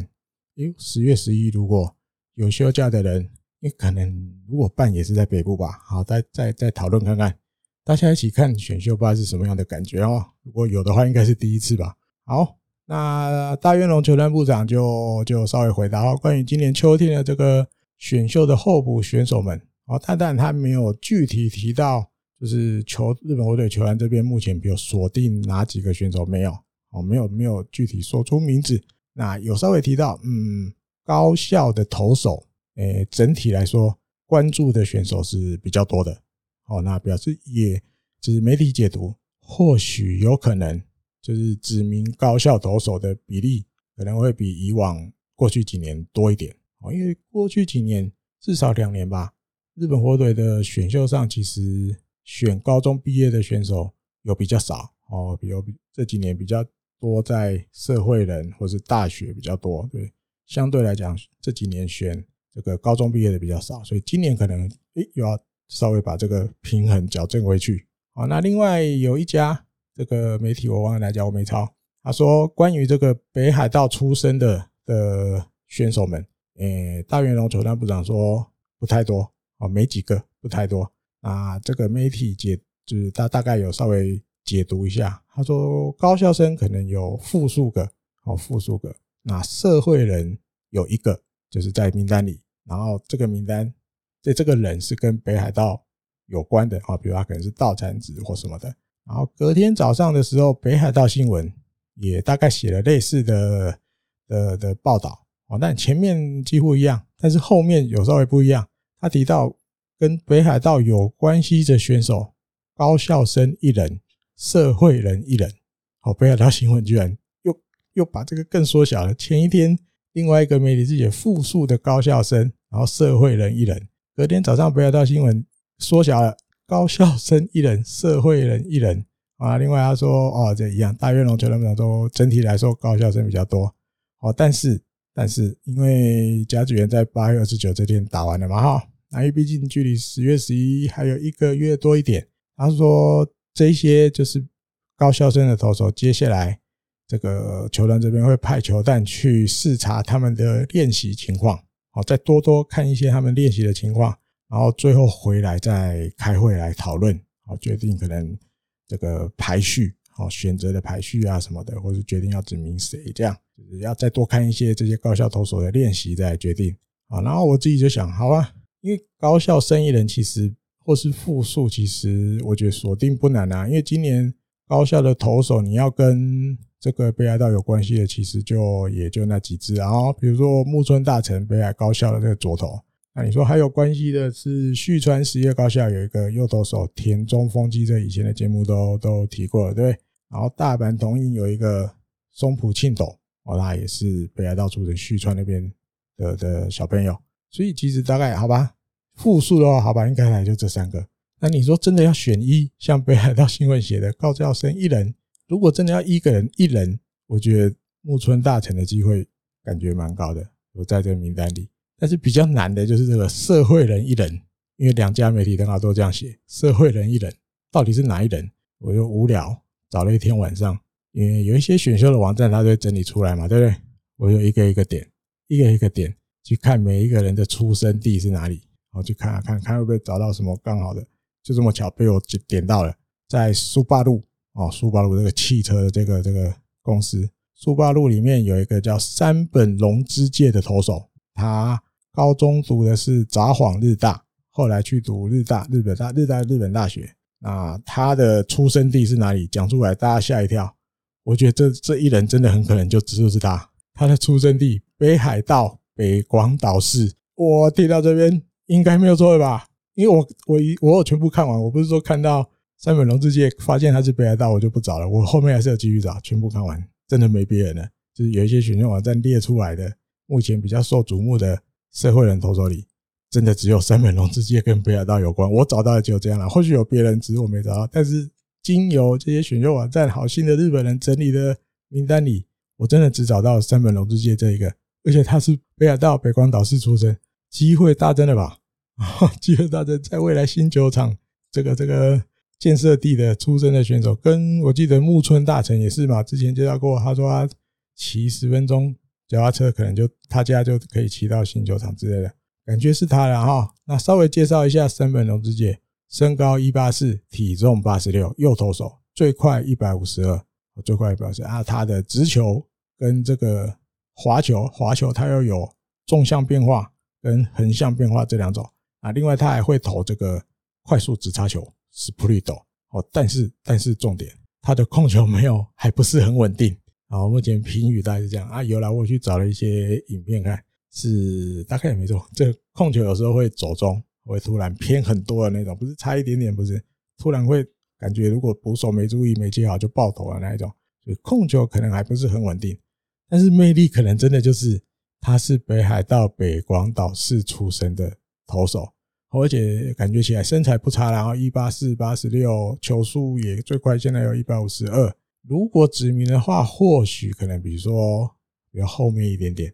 Speaker 2: 哎，十月十一如果有休假的人，你可能如果办也是在北部吧？好，再再再讨论看看，大家一起看选秀，不知道是什么样的感觉哦。如果有的话，应该是第一次吧。好，那大渊龙球团部长就就稍微回答哦，关于今年秋天的这个。选秀的候补选手们，哦，但但他没有具体提到，就是球日本火腿球员这边目前比如锁定哪几个选手没有，哦，没有没有具体说出名字。那有稍微提到，嗯，高校的投手，诶，整体来说关注的选手是比较多的。哦，那表示也就是媒体解读，或许有可能就是指名高校投手的比例可能会比以往过去几年多一点。因为过去几年至少两年吧，日本火腿的选秀上其实选高中毕业的选手有比较少哦，比如这几年比较多在社会人或是大学比较多，对，相对来讲这几年选这个高中毕业的比较少，所以今年可能诶又要稍微把这个平衡矫正回去。好，那另外有一家这个媒体我忘了来讲，我没抄，他说关于这个北海道出身的的选手们。诶，大元龙球团部长说不太多哦，没几个，不太多。啊，这个媒体解就是他大概有稍微解读一下，他说高校生可能有复数个哦，复数个。那社会人有一个，就是在名单里。然后这个名单，这这个人是跟北海道有关的啊，比如他可能是道产子或什么的。然后隔天早上的时候，北海道新闻也大概写了类似的的的报道。哦，但前面几乎一样，但是后面有稍微不一样。他提到跟北海道有关系的选手，高校生一人，社会人一人。好，北海道新闻居然又又把这个更缩小了。前一天另外一个媒体是写复数的高校生，然后社会人一人。隔天早上北海道新闻缩小了，高校生一人，社会人一人啊。另外他说哦，这一样，大院龙球那么都，整体来说高校生比较多。哦，但是但是因为甲子园在八月二十九这天打完了嘛哈，那因为毕竟距离十月十一还有一个月多一点，他说这些就是高校生的投手，接下来这个球团这边会派球探去视察他们的练习情况。好，再多多看一些他们练习的情况，然后最后回来再开会来讨论，好，决定可能这个排序，好，选择的排序啊什么的，或是决定要指名谁，这样就是要再多看一些这些高校投手的练习再来决定。啊，然后我自己就想，好吧，因为高校生意人其实或是复数，其实我觉得锁定不难啊，因为今年高校的投手你要跟这个北海道有关系的，其实就也就那几支啊，比如说木村大成北海高校的这个左投，那你说还有关系的是旭川实业高校有一个右投手田中丰基，这以前的节目都都提过了，对不对？然后大阪桐荫有一个松浦庆斗，哦，那也是北海道出身，旭川那边的的小朋友，所以其实大概好吧，复数的话，好吧，应该来就这三个。那你说真的要选一，像北海道新闻写的高教生一人。如果真的要一个人一人，我觉得木村大成的机会感觉蛮高的，我在这个名单里。但是比较难的就是这个社会人一人，因为两家媒体刚好都这样写，社会人一人到底是哪一人？我就无聊找了一天晚上，因为有一些选秀的网站，它都会整理出来嘛，对不对？我就一个一个点，一个一个点去看每一个人的出生地是哪里，然后去看看看会不会找到什么刚好的，就这么巧被我点到了，在苏巴路。哦，苏巴路这个汽车的这个这个公司，苏巴路里面有一个叫山本龙之介的投手，他高中读的是札幌日大，后来去读日大日本大日大日本大学。那他的出生地是哪里？讲出来大家吓一跳。我觉得这这一人真的很可能就只有是他，他的出生地北海道北广岛市。我听到这边应该没有错吧？因为我我一我有全部看完，我不是说看到。三本龙之介发现他是北海道，我就不找了。我后面还是要继续找，全部看完，真的没别人了。就是有一些选秀网站列出来的，目前比较受瞩目的社会人投手里，真的只有山本龙之介跟北海道有关。我找到的只有这样了，或许有别人，只是我没找到。但是经由这些选秀网站好心的日本人整理的名单里，我真的只找到山本龙之介这一个，而且他是北海道北光岛市出身，机会大增了吧？*laughs* 机会大增，在未来新球场这个这个。建设地的出身的选手，跟我记得木村大成也是嘛，之前介绍过，他说他骑十分钟脚踏车，可能就他家就可以骑到新球场之类的，感觉是他了哈。那稍微介绍一下山本龙之介，身高一八四，体重八十六，右投手，最快一百五十二，最快一百五十二啊。他的直球跟这个滑球，滑球他又有纵向变化跟横向变化这两种啊。另外他还会投这个快速直插球。是普利斗哦，但是但是重点，他的控球没有，还不是很稳定。好，目前评语大概是这样啊。有来我去找了一些影片看，是大概也没错。*laughs* 这控球有时候会走中，会突然偏很多的那种，不是差一点点，不是突然会感觉如果捕手没注意没接好就爆头的那一种。所以控球可能还不是很稳定，但是魅力可能真的就是他是北海道北广岛市出生的投手。而且感觉起来身材不差，然后一八四八十六，球速也最快，现在有一百五十二。如果指名的话，或许可能比如说比较后面一点点，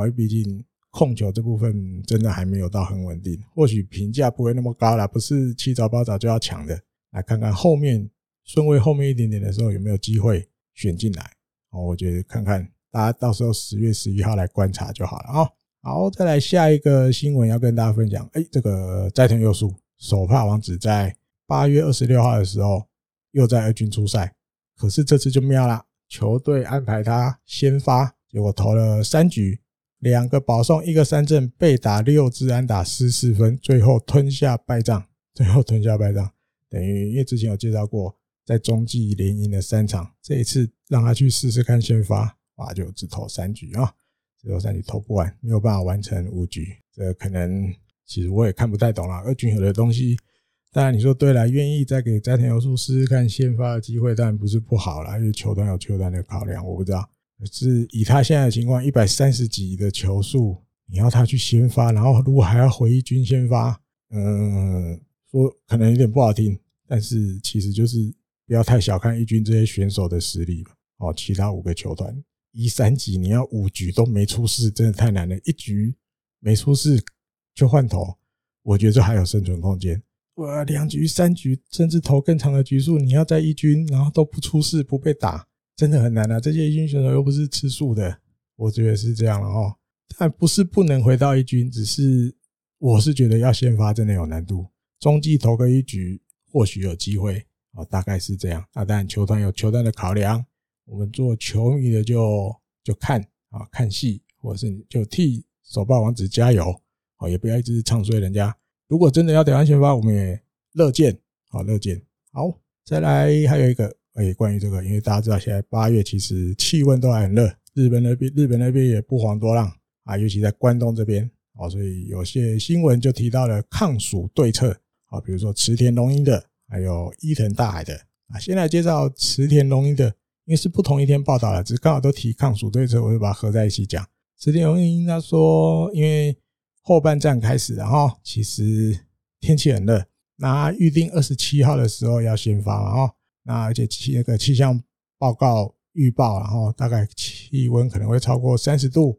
Speaker 2: 因为毕竟控球这部分真的还没有到很稳定，或许评价不会那么高了，不是七早八早就要抢的。来看看后面顺位后面一点点的时候有没有机会选进来。哦，我觉得看看大家到时候十月十一号来观察就好了啊。好，再来下一个新闻要跟大家分享。哎，这个斋藤佑树手帕王子在八月二十六号的时候又在二军出赛，可是这次就妙了，球队安排他先发，结果投了三局，两个保送，一个三振，被打六支安打失四分，最后吞下败仗，最后吞下败仗，等于因为之前有介绍过，在中继连赢了三场，这一次让他去试试看先发，哇，就只投三局啊。只投三局投不完，没有办法完成五局，这可能其实我也看不太懂了。二军有的东西，当然你说对了，愿意再给斋藤佑树试试看先发的机会，当然不是不好啦，因为球团有球团的考量，我不知道。是以他现在的情况，一百三十几的球数，你要他去先发，然后如果还要回一军先发，嗯，说可能有点不好听，但是其实就是不要太小看一军这些选手的实力吧。哦，其他五个球团一三级，你要五局都没出事，真的太难了。一局没出事就换投，我觉得这还有生存空间。哇，两局、三局，甚至投更长的局数，你要在一军，然后都不出事、不被打，真的很难啊！这些一军选手又不是吃素的，我觉得是这样了哦。但不是不能回到一军，只是我是觉得要先发真的有难度。中继投个一局，或许有机会啊，大概是这样。那当然，球团有球团的考量，我们做球迷的就就看啊，看戏，或者是就替手霸王子加油啊，也不要一直唱衰人家。如果真的要调换先发，我们也乐见，好乐见。好，再来还有一个，哎，关于这个，因为大家知道现在八月其实气温都还很热，日本那边日本那边也不遑多让啊，尤其在关东这边，哦，所以有些新闻就提到了抗暑对策，啊，比如说池田龙鹰的，还有伊藤大海的，啊，先来介绍池田龙鹰的，因为是不同一天报道了，只是刚好都提抗暑对策，我就把它合在一起讲。池田龙鹰他说，因为后半战开始，然后其实天气很热，那预定二十七号的时候要先发嘛，哈，那而且气那个气象报告预报，然后大概气温可能会超过三十度，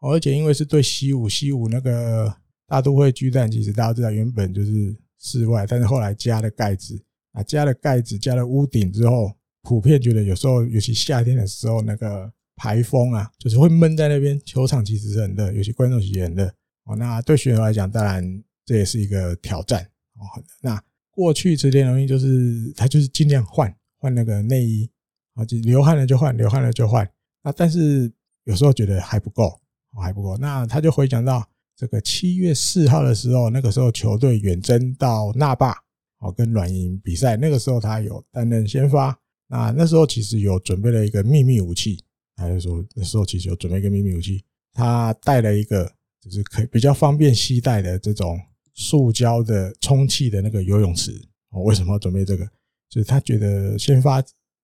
Speaker 2: 而且因为是对西武，西武那个大都会巨蛋，其实大家知道原本就是室外，但是后来加了盖子，啊，加了盖子，加了屋顶之后，普遍觉得有时候，尤其夏天的时候，那个排风啊，就是会闷在那边，球场其实是很热，有些观众席也很热。哦，那对选手来讲，当然这也是一个挑战哦。那过去池田龙鹰就是他就是尽量换换那个内衣，啊，就流汗了就换，流汗了就换。那但是有时候觉得还不够，还不够。那他就回想到这个七月四号的时候，那个时候球队远征到那霸，哦，跟软银比赛，那个时候他有担任先发。那那时候其实有准备了一个秘密武器，他就说那时候其实有准备一个秘密武器，他带了一个。就是可以比较方便携带的这种塑胶的充气的那个游泳池我。为什么要准备这个？就是他觉得先发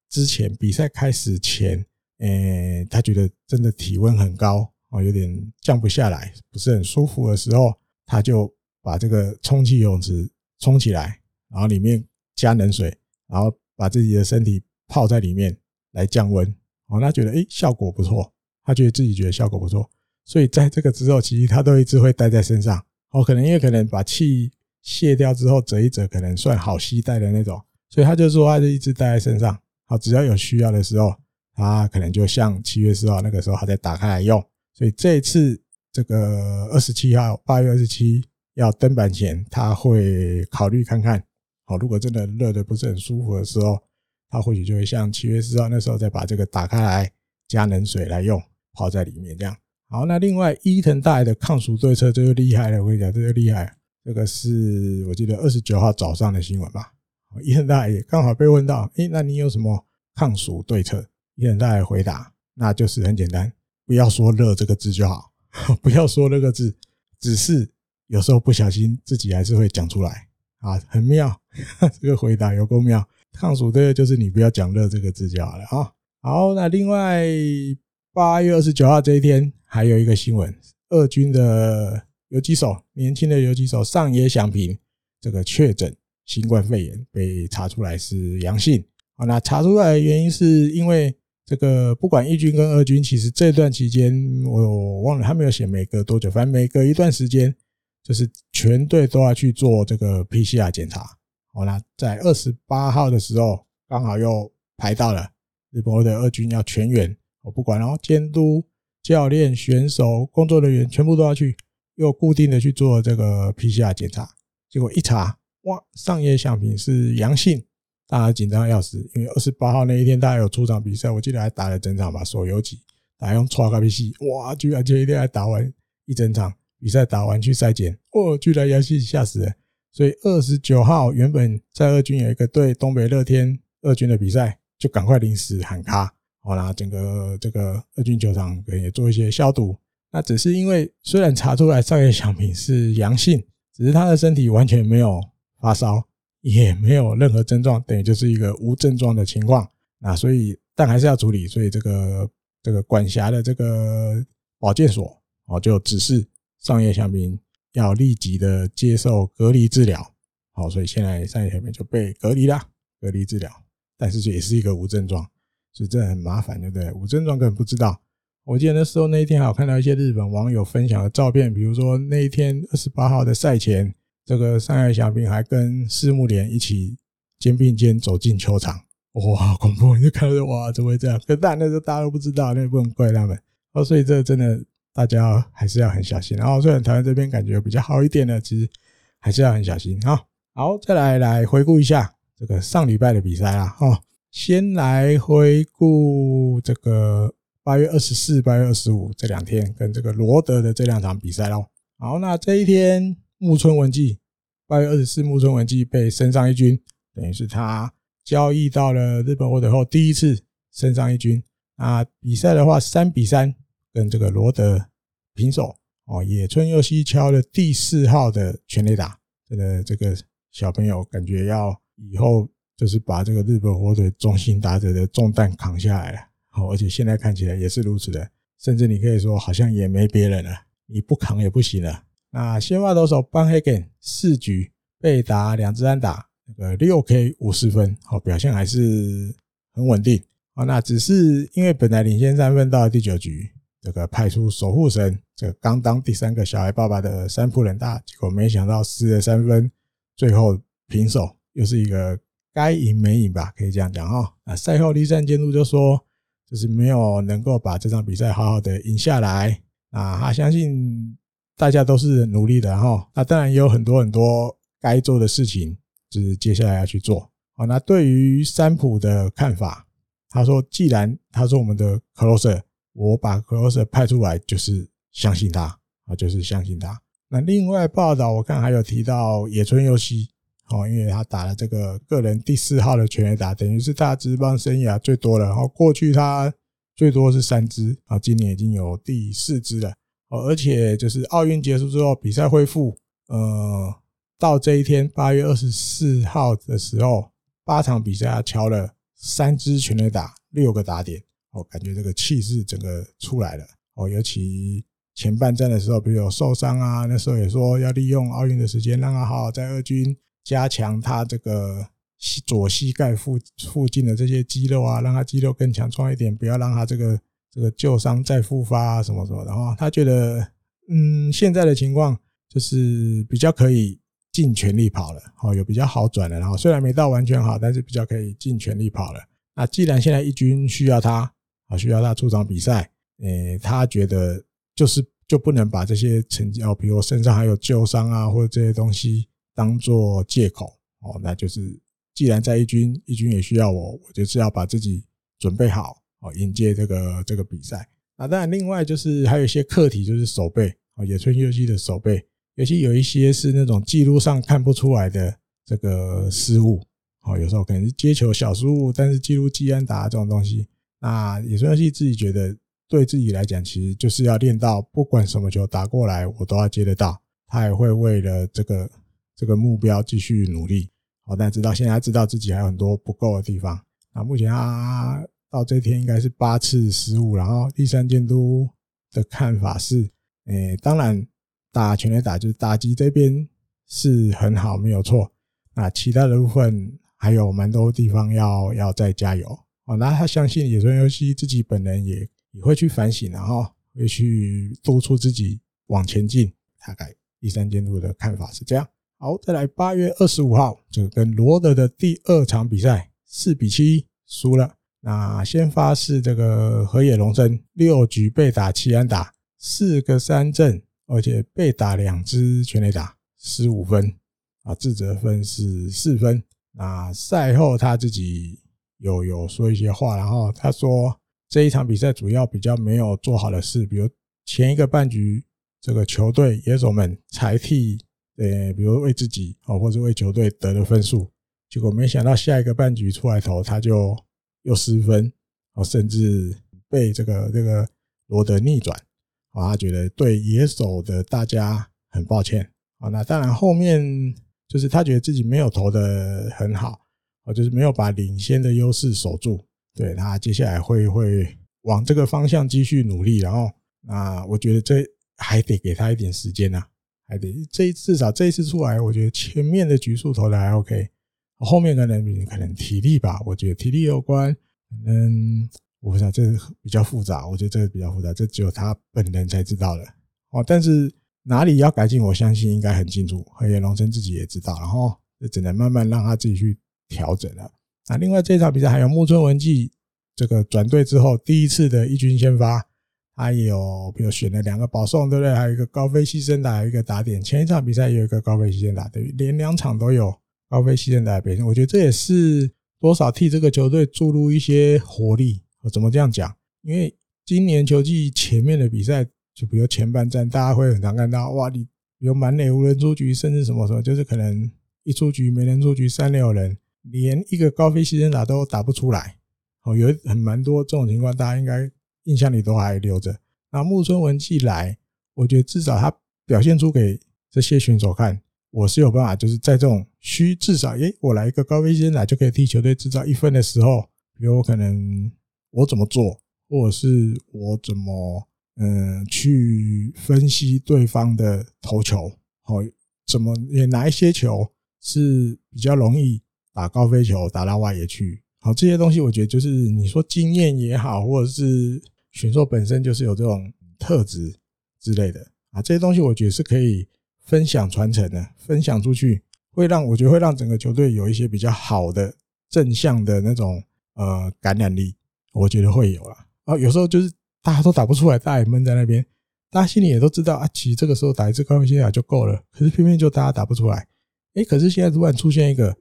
Speaker 2: 之前比赛开始前，诶，他觉得真的体温很高哦，有点降不下来，不是很舒服的时候，他就把这个充气游泳池充起来，然后里面加冷水，然后把自己的身体泡在里面来降温哦。他觉得诶，效果不错，他觉得自己觉得效果不错。所以在这个之后，其实他都一直会带在身上。哦，可能因为可能把气卸掉之后折一折，可能算好携带的那种。所以他就说，他就一直带在身上。好，只要有需要的时候，他可能就像七月四号那个时候，他再打开来用。所以这一次这个二十七号，八月二十七要登板前，他会考虑看看。好，如果真的热的不是很舒服的时候，他或许就会像七月四号那时候再把这个打开来加冷水来用，泡在里面这样。好，那另外伊藤大海的抗暑对策，这就厉害了。我跟你讲，这就厉害。这个是我记得二十九号早上的新闻吧。伊藤大海也刚好被问到，诶，那你有什么抗暑对策？伊藤大海回答，那就是很简单，不要说热这个字就好，*laughs* 不要说那个字，只是有时候不小心自己还是会讲出来啊，很妙。*laughs* 这个回答有够妙，抗暑对策就是你不要讲热这个字就好了啊。好，那另外八月二十九号这一天。还有一个新闻，二军的游击手，年轻的游击手上野响平，这个确诊新冠肺炎被查出来是阳性。好，那查出来的原因是因为这个不管一军跟二军，其实这段期间我忘了他没有写每隔多久，反正每隔一段时间，就是全队都要去做这个 PCR 检查。好，那在二十八号的时候，刚好又排到了日本的二军要全员，我不管，哦监督。教练、选手、工作人员全部都要去，又固定的去做这个 PCR 检查。结果一查，哇，上野相平是阳性，大家紧张要死。因为二十八号那一天，大家有出场比赛，我记得还打了整场吧，手游级，打用搓咖啡机，哇，居然就一天还打完一整场比赛，打完去筛检，哦，居然阳性，吓死人。所以二十九号原本在二军有一个对东北乐天二军的比赛，就赶快临时喊卡。好啦，整个这个二军球场可能也做一些消毒。那只是因为虽然查出来上野响平是阳性，只是他的身体完全没有发烧，也没有任何症状，等于就是一个无症状的情况。那所以但还是要处理，所以这个这个管辖的这个保健所哦，就指示上野翔平要立即的接受隔离治疗。好，所以现在上野翔平就被隔离了，隔离治疗，但是这也是一个无症状，所以这很麻烦，对不对？无症状根本不知道。我记得那时候那一天还有看到一些日本网友分享的照片，比如说那一天二十八号的赛前，这个上海小兵还跟四木莲一起肩并肩走进球场，哇，好恐怖！*laughs* 你就看到哇，怎么会这样？可但那时候大家都不知道，那也不能怪他们。哦，所以这真的大家还是要很小心。然后虽然台湾这边感觉比较好一点的，其实还是要很小心啊。好，再来来回顾一下这个上礼拜的比赛啦。哈，先来回顾这个。八月二十四、八月二十五这两天跟这个罗德的这两场比赛喽。好，那这一天木村文纪，八月二十四，木村文纪被升上一军，等于是他交易到了日本获得后第一次升上一军。那比赛的话，三比三跟这个罗德平手。哦，野村佑希敲了第四号的全垒打，真的这个小朋友感觉要以后就是把这个日本火腿中心打者的重担扛下来了。好，而且现在看起来也是如此的，甚至你可以说好像也没别人了，你不扛也不行了。那先发投手班黑根四局被打两支安打，那个六 K 五十分，好，表现还是很稳定。啊，那只是因为本来领先三分到了第九局，这个派出守护神，这个刚当第三个小孩爸爸的三浦人大，结果没想到失了三分，最后平手，又是一个该赢没赢吧，可以这样讲哈。啊赛后栗山监督就说。就是没有能够把这场比赛好好的赢下来啊！他相信大家都是努力的哈。那当然也有很多很多该做的事情，就是接下来要去做。好，那对于三浦的看法，他说：“既然他是我们的 closer，我把 closer 派出来，就是相信他啊，就是相信他。”那另外报道我看还有提到野村佑希。哦，因为他打了这个个人第四号的全垒打，等于是他职棒生涯最多了。然后过去他最多是三支，啊，今年已经有第四支了。哦，而且就是奥运结束之后，比赛恢复，呃，到这一天八月二十四号的时候，八场比赛他敲了三支全垒打，六个打点。哦，感觉这个气势整个出来了。哦，尤其前半战的时候，比如有受伤啊，那时候也说要利用奥运的时间，让他好好在二军。加强他这个膝左膝盖附附近的这些肌肉啊，让他肌肉更强壮一点，不要让他这个这个旧伤再复发啊什么什么的哈。他觉得，嗯，现在的情况就是比较可以尽全力跑了，好，有比较好转了。然后虽然没到完全好，但是比较可以尽全力跑了。那既然现在一军需要他，啊，需要他出场比赛，诶，他觉得就是就不能把这些成绩哦，比如身上还有旧伤啊，或者这些东西。当做借口哦，那就是既然在一军，一军也需要我，我就是要把自己准备好哦，迎接这个这个比赛。那当然，另外就是还有一些课题，就是守备哦，野村佑希的守备，尤其有一些是那种记录上看不出来的这个失误哦，有时候可能是接球小失误，但是记录季安打这种东西，那野村佑希自己觉得对自己来讲，其实就是要练到不管什么球打过来，我都要接得到。他也会为了这个。这个目标继续努力，好，但直到现在知道自己还有很多不够的地方。那目前他到这天应该是八次失误，然后第三监督的看法是，诶，当然打全垒打就是打击这边是很好，没有错。那其他的部分还有蛮多地方要要再加油。哦，那他相信野村游戏自己本人也也会去反省，然后会去督促自己往前进。大概第三监督的看法是这样。好，再来八月二十五号，这个跟罗德的第二场比赛，四比七输了。那先发是这个河野龙生，六局被打七安打，四个三振，而且被打两支全垒打，十五分啊，自责分是四分。那赛后他自己有有说一些话，然后他说这一场比赛主要比较没有做好的事，比如前一个半局这个球队野手们才替。对，比如为自己哦，或者为球队得了分数，结果没想到下一个半局出来投，他就又失分，哦，甚至被这个这个罗德逆转，啊，他觉得对野手的大家很抱歉，啊，那当然后面就是他觉得自己没有投得很好，啊，就是没有把领先的优势守住，对，他接下来会会往这个方向继续努力。然后，那我觉得这还得给他一点时间呐，还得这至少这一次出来，我觉得前面的局数投的还 OK，后面可能可能体力吧，我觉得体力有关，可能我不知道这比较复杂，我觉得这个比较复杂，这只有他本人才知道的哦。但是哪里要改进，我相信应该很清楚，和野龙生自己也知道，然后就只能慢慢让他自己去调整了。那另外这场比赛还有木村文纪这个转队之后第一次的一军先发，他有比如选了两个保送，对不对？还有一个高飞牺牲打，一个打点。前一场比赛也有一个高飞牺牲打，等于连两场都有高飞牺牲打的表现。我觉得这也是多少替这个球队注入一些活力。我怎么这样讲？因为今年球季前面的比赛，就比如前半战，大家会很常看到哇，你比如满垒无人出局，甚至什么什么，就是可能一出局没人出局，三垒有人。连一个高飞牺牲打都打不出来，哦，有很蛮多这种情况，大家应该印象里都还留着。那木村文纪来，我觉得至少他表现出给这些选手看，我是有办法，就是在这种需至少，诶，我来一个高飞牺牲打就可以替球队制造一分的时候，比如我可能我怎么做，或者是我怎么嗯去分析对方的投球，好，怎么也哪一些球是比较容易。打高飞球打到外野去，好，这些东西我觉得就是你说经验也好，或者是选手本身就是有这种特质之类的啊，这些东西我觉得是可以分享传承的，分享出去会让我觉得会让整个球队有一些比较好的正向的那种呃感染力，我觉得会有啦。啊，有时候就是大家都打不出来，大家也闷在那边，大家心里也都知道啊，其实这个时候打一次高飞先打就够了，可是偏偏就大家打不出来，诶，可是现在突然出现一个。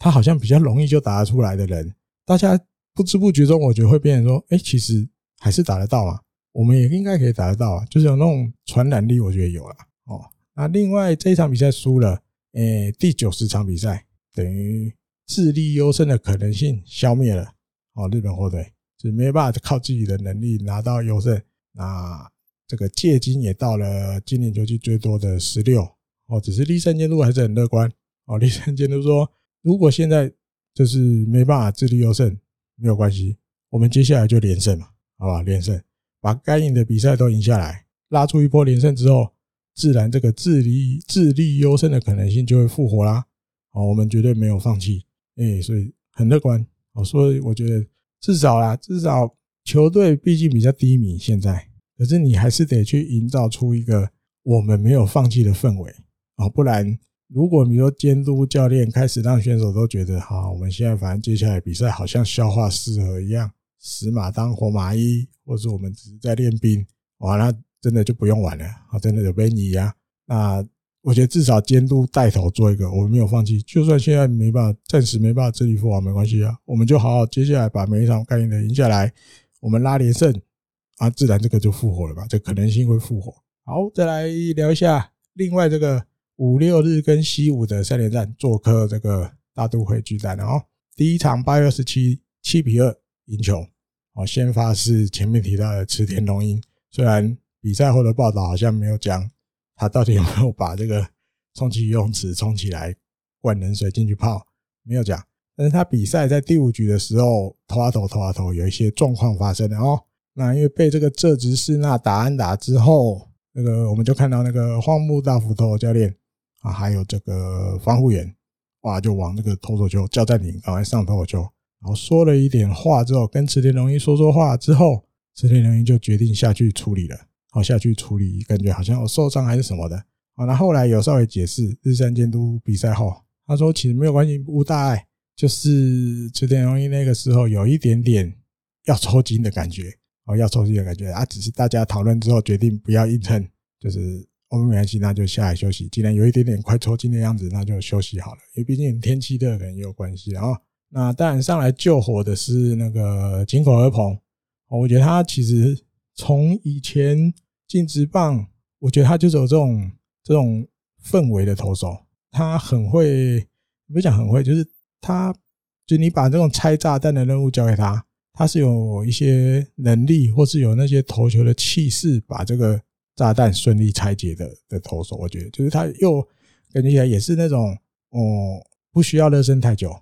Speaker 2: 他好像比较容易就打得出来的人，大家不知不觉中，我觉得会变成说，哎，其实还是打得到嘛，我们也应该可以打得到啊，就是有那种传染力，我觉得有了哦。那另外这一场比赛输了，诶，第九十场比赛等于智力优胜的可能性消灭了哦，日本火腿是没办法靠自己的能力拿到优胜，那这个借金也到了今年球季最多的十六哦，只是立山监督还是很乐观哦，*laughs* 立山监督说。如果现在就是没办法智力优胜，没有关系，我们接下来就连胜嘛，好吧？连胜，把该赢的比赛都赢下来，拉出一波连胜之后，自然这个智力智力优胜的可能性就会复活啦。好，我们绝对没有放弃，哎，所以很乐观。好，所以我觉得至少啦，至少球队毕竟比较低迷，现在，可是你还是得去营造出一个我们没有放弃的氛围啊，不然。如果你说监督教练开始让选手都觉得好，我们现在反正接下来比赛好像消化试合一样，死马当活马医，或者我们只是在练兵，哇，那真的就不用玩了，啊，真的就被你呀。那我觉得至少监督带头做一个，我们没有放弃，就算现在没办法，暂时没办法自力复活没关系啊，我们就好好接下来把每一场该赢的赢下来，我们拉连胜啊，自然这个就复活了吧，这可能性会复活。好，再来聊一下另外这个。五六日跟西武的三连战，做客这个大都会巨蛋，然后第一场八月二十七七比二赢球。哦，先发是前面提到的池田龙英，虽然比赛后的报道好像没有讲他到底有没有把这个充气游泳池充起来灌冷水进去泡，没有讲。但是他比赛在第五局的时候投啊投投啊投，有一些状况发生的哦。那因为被这个浙直士那打安打之后，那个我们就看到那个荒木大辅头教练。啊，还有这个防护员，哇，就往那个投手丘叫暂停，赶快上投手丘，然后说了一点话之后，跟池田龙一说说话之后，池田龙一就决定下去处理了，好下去处理，感觉好像有受伤还是什么的。好，那后来有稍微解释，日山监督比赛后，他说其实没有关系，无大碍，就是池田龙一那个时候有一点点要抽筋的感觉，哦，要抽筋的感觉，啊，只是大家讨论之后决定不要硬撑，就是。我们没关系，那就下来休息。既然有一点点快抽筋的样子，那就休息好了。因为毕竟天气热可能也有关系。然后，那当然上来救火的是那个井口和鹏。我觉得他其实从以前进职棒，我觉得他就是有这种这种氛围的投手。他很会，不讲很会，就是他，就你把这种拆炸弹的任务交给他，他是有一些能力，或是有那些投球的气势，把这个。炸弹顺利拆解的的投手，我觉得就是他又感觉起来也是那种哦，不需要热身太久，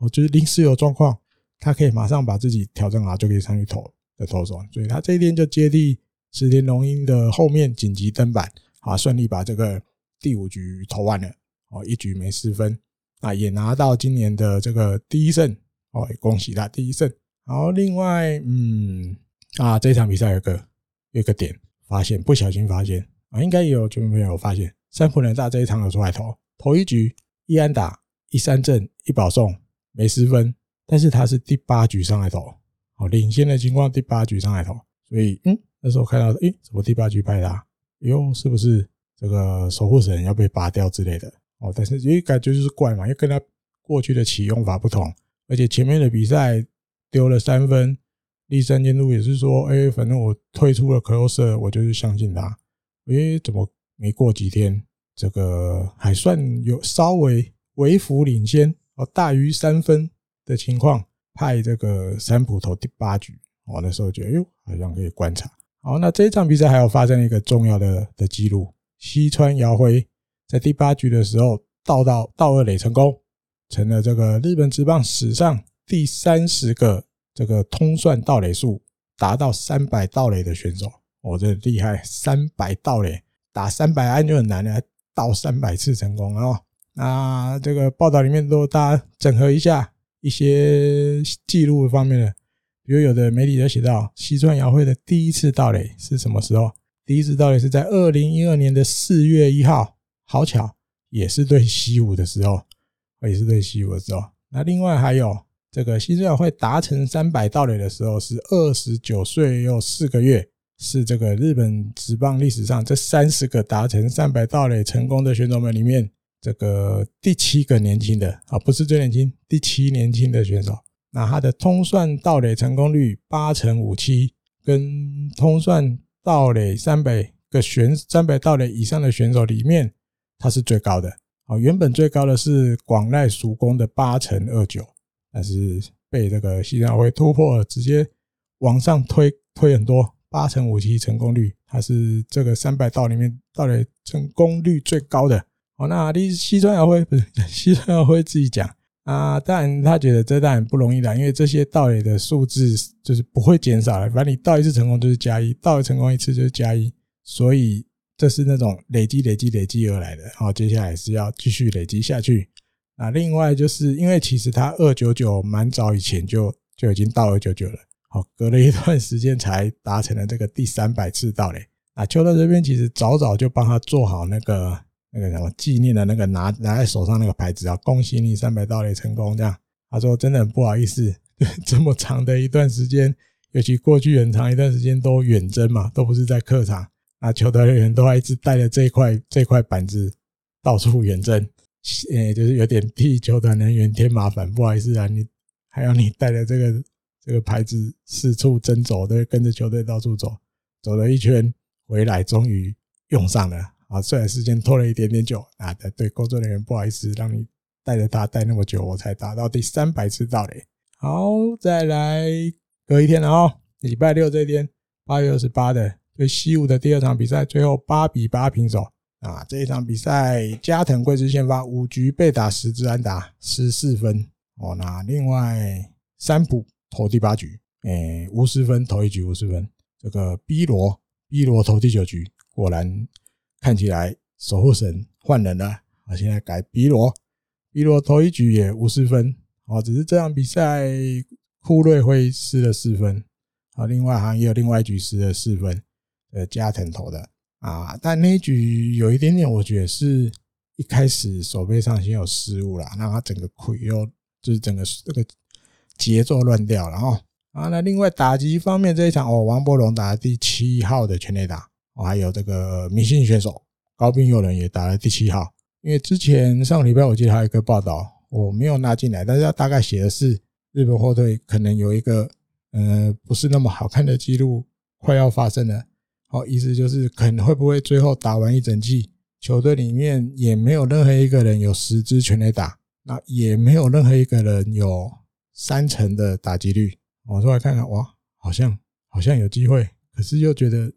Speaker 2: 我就是临时有状况，他可以马上把自己调整好就可以上去投的投手，所以他这一天就接替池田龙英的后面紧急登板，啊，顺利把这个第五局投完了，哦，一局没失分，啊，也拿到今年的这个第一胜，哦，恭喜他第一胜。然后另外，嗯，啊，这场比赛有个有个点发现，不小心发现啊，应该也有球迷朋友发现，三浦人大这一场有出来投，头一局一安打一三振一保送没失分，但是他是第八局上来投。哦，领先的情况，第八局上来投，所以嗯，那时候看到，诶，怎么第八局拍他？哟，是不是这个守护神要被拔掉之类的？哦，但是因为感觉就是怪嘛，因为跟他过去的启用法不同，而且前面的比赛丢了三分，立三监督也是说，诶，反正我退出了 closer，我就是相信他。诶，怎么没过几天，这个还算有稍微微幅领先，哦，大于三分的情况。派这个三浦投第八局，我那时候觉得，哟，好像可以观察。好，那这一场比赛还有发生一个重要的的记录，西川遥辉在第八局的时候盗到盗二垒成功，成了这个日本职棒史上第三十个这个通算盗垒数达到三百盗垒的选手。我这厉害，三百盗垒打三百安就很难了，盗三百次成功啊！啊这个报道里面都大家整合一下。一些记录方面的，比如有的媒体就写到，西川遥辉的第一次盗垒是什么时候？第一次盗垒是在二零一二年的四月一号，好巧，也是对西武的时候，也是对西武的时候。那另外还有这个西川遥辉达成三百盗垒的时候是二十九岁又四个月，是这个日本职棒历史上这三十个达成三百盗垒成功的选手们里面。这个第七个年轻的啊，不是最年轻，第七年轻的选手。那他的通算盗垒成功率八成五七，跟通算盗垒三百个选三百盗垒以上的选手里面，他是最高的。啊，原本最高的是广濑蜀宫的八成二九，但是被这个西川遥辉突破，直接往上推推很多，八成五七成功率，他是这个三百道里面盗垒成功率最高的。哦，那你西川遥辉不是 *laughs* 西川遥辉自己讲啊？当然，他觉得这当然不容易的，因为这些盗垒的数字就是不会减少的。反正你盗一次成功就是加一，盗成功一次就是加一，所以这是那种累积、累积、累积而来的。好，接下来是要继续累积下去。那另外就是因为其实他二九九蛮早以前就就已经到二九九了，好，隔了一段时间才达成了这个第三百次盗垒。啊，秋德这边其实早早就帮他做好那个。那个什么纪念的那个拿拿在手上那个牌子啊，恭喜你三百道垒成功！这样他说真的很不好意思，这么长的一段时间，尤其过去很长一段时间都远征嘛，都不是在客场，那球队人员都还一直带着这块这块板子到处远征，诶，就是有点替球团人员添麻烦，不好意思啊，你还要你带着这个这个牌子四处征走，都跟着球队到处走，走了一圈回来，终于用上了。啊，虽然时间拖了一点点久啊，但对工作人员不好意思，让你带着他带那么久，我才达到第三百次到嘞。好，再来隔一天了哦，礼拜六这一天，八月二十八的对西武的第二场比赛，最后八比八平手啊。这一场比赛，加藤贵之先发，五局被打十支安打，十四分哦。那另外三浦投第八局，诶，五十分，投一局五十分。这个 B 罗 B 罗投第九局，果然。看起来守护神换人了啊！现在改比罗，比罗头一局也五十分啊，只是这场比赛库瑞会失了四分啊，另外好像也有另外一局失了四分，呃，加藤投的啊，但那一局有一点点，我觉得是一开始手背上先有失误了，让他整个亏又就是整个这个节奏乱掉了哈啊。那另外打击方面这一场哦，王柏融打了第七号的全垒打。还有这个明星选手高滨祐人也打了第七号，因为之前上个礼拜我记得还有一个报道，我没有纳进来，但是他大概写的是日本火腿可能有一个呃不是那么好看的记录快要发生了。好，意思就是可能会不会最后打完一整季，球队里面也没有任何一个人有十支全垒打，那也没有任何一个人有三成的打击率。我出来看看，哇，好像好像有机会，可是又觉得。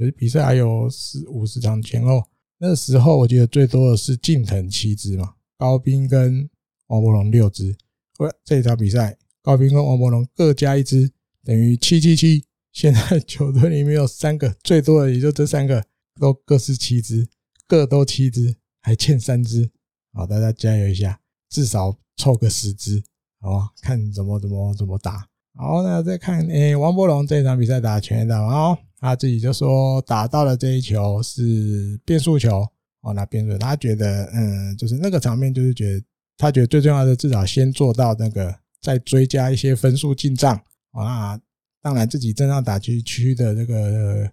Speaker 2: 可是比赛还有四五十场前后，那时候我记得最多的是近藤七支嘛，高滨跟王伯龙六支。这一场比赛，高滨跟王伯龙各加一支，等于七七七。现在球队里面有三个，最多的也就这三个，都各是七支，各都七支，还欠三支。好，大家加油一下，至少凑个十支，好吧？看怎么怎么怎么打。好，那再看，诶、王伯龙这场比赛打全垒打，然后他自己就说打到了这一球是变速球。哦，那变速，他觉得，嗯，就是那个场面，就是觉得他觉得最重要的，至少先做到那个，再追加一些分数进账。啊、那当然自己正常打区区的这个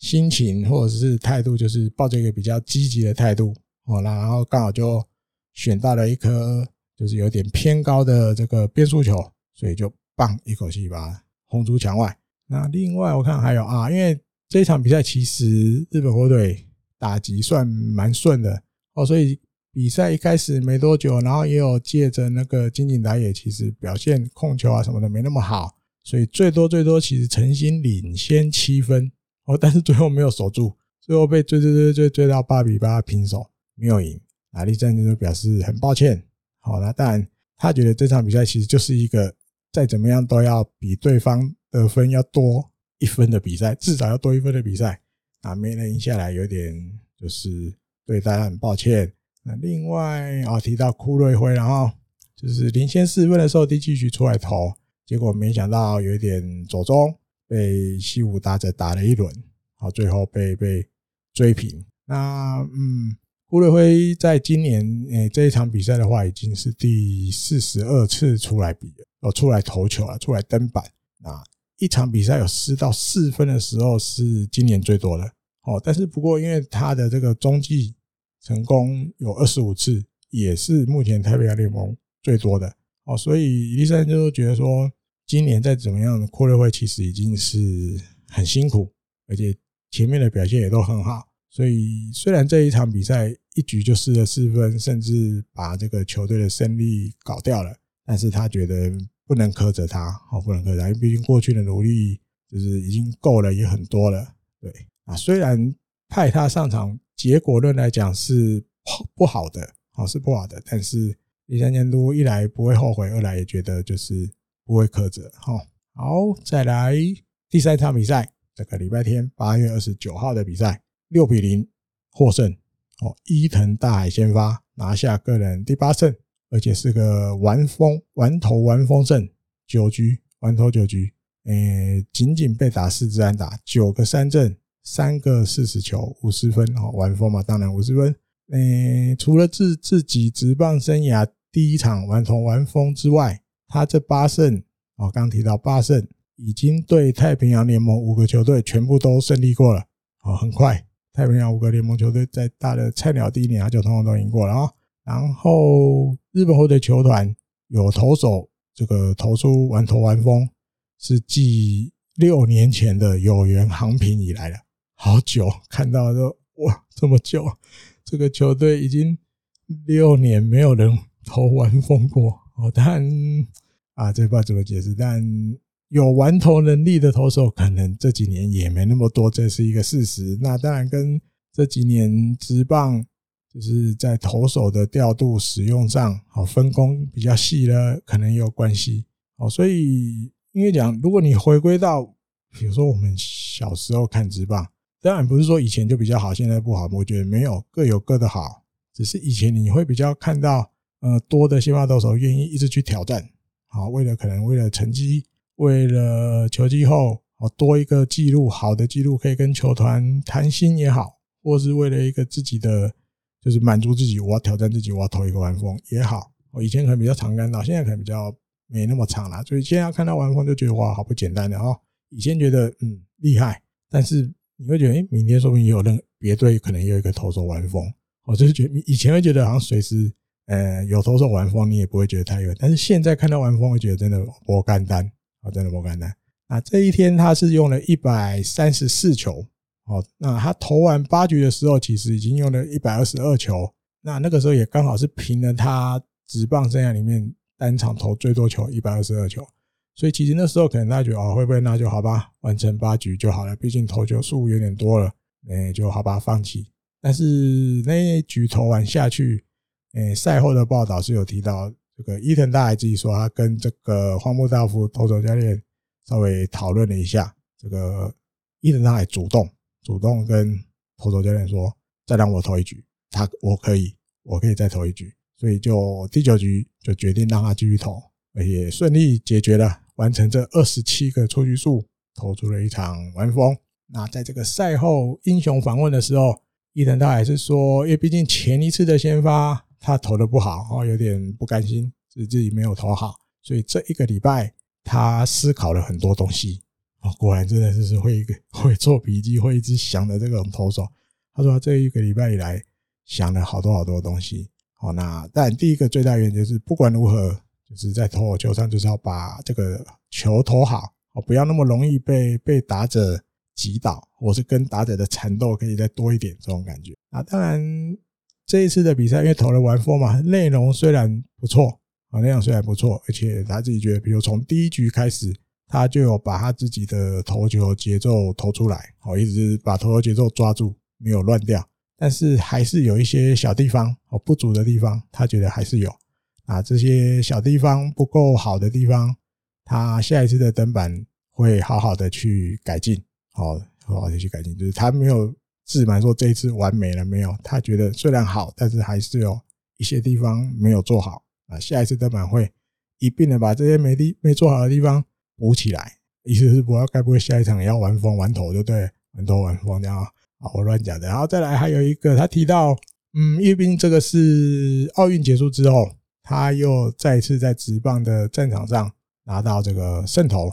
Speaker 2: 心情或者是态度，就是抱着一个比较积极的态度。哦，那然后刚好就选到了一颗就是有点偏高的这个变速球，所以就棒一口气把它轰出墙外。那另外我看还有啊，因为这一场比赛其实日本火腿。打击算蛮顺的哦，所以比赛一开始没多久，然后也有借着那个金井打野，其实表现控球啊什么的没那么好，所以最多最多其实诚心领先七分哦，但是最后没有守住，最后被追追追追追到八比八平手，没有赢。那栗山就表示很抱歉。好，那当然他觉得这场比赛其实就是一个再怎么样都要比对方得分要多一分的比赛，至少要多一分的比赛。啊，没能赢下来，有点就是对大家很抱歉。那另外啊，提到库瑞辉，然后就是领先四分的时候，第七局出来投，结果没想到有一点走中，被西武打者打了一轮，好，最后被被追平。那嗯，顾瑞辉在今年诶这一场比赛的话，已经是第四十二次出来比了，哦，出来投球了，出来登板啊。一场比赛有失到四分的时候是今年最多的哦，但是不过因为他的这个中继成功有二十五次，也是目前台北亚联盟最多的哦，所以医生就觉得说，今年再怎么样，顾瑞辉其实已经是很辛苦，而且前面的表现也都很好，所以虽然这一场比赛一局就失了四分，甚至把这个球队的胜利搞掉了，但是他觉得。不能苛责他，好，不能苛责他，因为毕竟过去的努力就是已经够了，也很多了。对啊，虽然派他上场，结果论来讲是不好的，好是不好的，但是第三监督一来不会后悔，二来也觉得就是不会苛责。哈，好，再来第三场比赛，这个礼拜天八月二十九号的比赛，六比零获胜，哦，伊藤大海先发拿下个人第八胜。而且是个完封完投完封胜，九局完投九局，诶，仅仅被打四支安打，九个三振，三个四十球，五十分哦，完封嘛，当然五十分。诶，除了自自己职棒生涯第一场完投完封之外，他这八胜哦，刚提到八胜，已经对太平洋联盟五个球队全部都胜利过了，哦，很快，太平洋五个联盟球队在大的菜鸟第一年他就通通都赢过了啊。然后日本火腿球团有投手这个投出完投完封，是继六年前的有缘航平以来的，好久看到说哇这么久，这个球队已经六年没有人投完封过哦。但啊，这不知道怎么解释，但有完投能力的投手可能这几年也没那么多，这是一个事实。那当然跟这几年职棒。就是在投手的调度使用上，好分工比较细的，可能也有关系。好，所以因为讲，如果你回归到，比如说我们小时候看职棒，当然不是说以前就比较好，现在不好。我觉得没有，各有各的好。只是以前你会比较看到，呃，多的先发投手愿意一直去挑战，好，为了可能为了成绩，为了球季后，好多一个记录，好的记录可以跟球团谈心也好，或是为了一个自己的。就是满足自己，我要挑战自己，我要投一个完封也好。我以前可能比较常看到，现在可能比较没那么常了。所以现在看到完封就觉得哇，好不简单的哦。以前觉得嗯厉害，但是你会觉得，诶，明天说不定也有人别队可能也有一个投手完封。我就是觉得以前会觉得好像随时呃有投手完封，你也不会觉得太远。但是现在看到完封，会觉得真的不简单啊，真的不简单。那这一天他是用了一百三十四球。哦，那他投完八局的时候，其实已经用了一百二十二球。那那个时候也刚好是平了他职棒生涯里面单场投最多球一百二十二球。所以其实那时候可能大家觉得哦，会不会那就好吧，完成八局就好了。毕竟投球数有点多了，哎，就好吧，放弃。但是那一局投完下去，哎，赛后的报道是有提到这个伊藤大海自己说，他跟这个荒木大夫投手教练稍微讨论了一下，这个伊藤大海主动主动跟投手教练说，再让我投一局，他我可以，我可以再投一局，所以就第九局就决定让他继续投，而且顺利解决了，完成这二十七个出局数，投出了一场完封。那在这个赛后英雄访问的时候，伊藤大海是说，因为毕竟前一次的先发他投的不好，哦，有点不甘心，是自己没有投好，所以这一个礼拜他思考了很多东西。哦，果然真的是会一个 *laughs* 会做笔记、会一直想的这种投手。他说他这一个礼拜以来想了好多好多东西。好，那但第一个最大原因是不管如何，就是在投球上就是要把这个球投好，哦，不要那么容易被被打者。击倒，或是跟打者的缠斗可以再多一点这种感觉啊。当然，这一次的比赛因为投了完封嘛，内容虽然不错啊，内容虽然不错，而且他自己觉得，比如从第一局开始，他就有把他自己的投球节奏投出来，哦，一直把投球节奏抓住，没有乱掉。但是还是有一些小地方哦不足的地方，他觉得还是有啊。这些小地方不够好的地方，他下一次的登板会好好的去改进。好，好好的去改进，就是他没有自满说这一次完美了没有，他觉得虽然好，但是还是有一些地方没有做好啊。下一次登板会一并的把这些没地没做好的地方补起来。意思是不要该不会下一场也要完封完投就对，完投完封这样啊？我乱讲的。然后再来还有一个，他提到，嗯，因为毕竟这个是奥运结束之后，他又再次在职棒的战场上拿到这个胜投。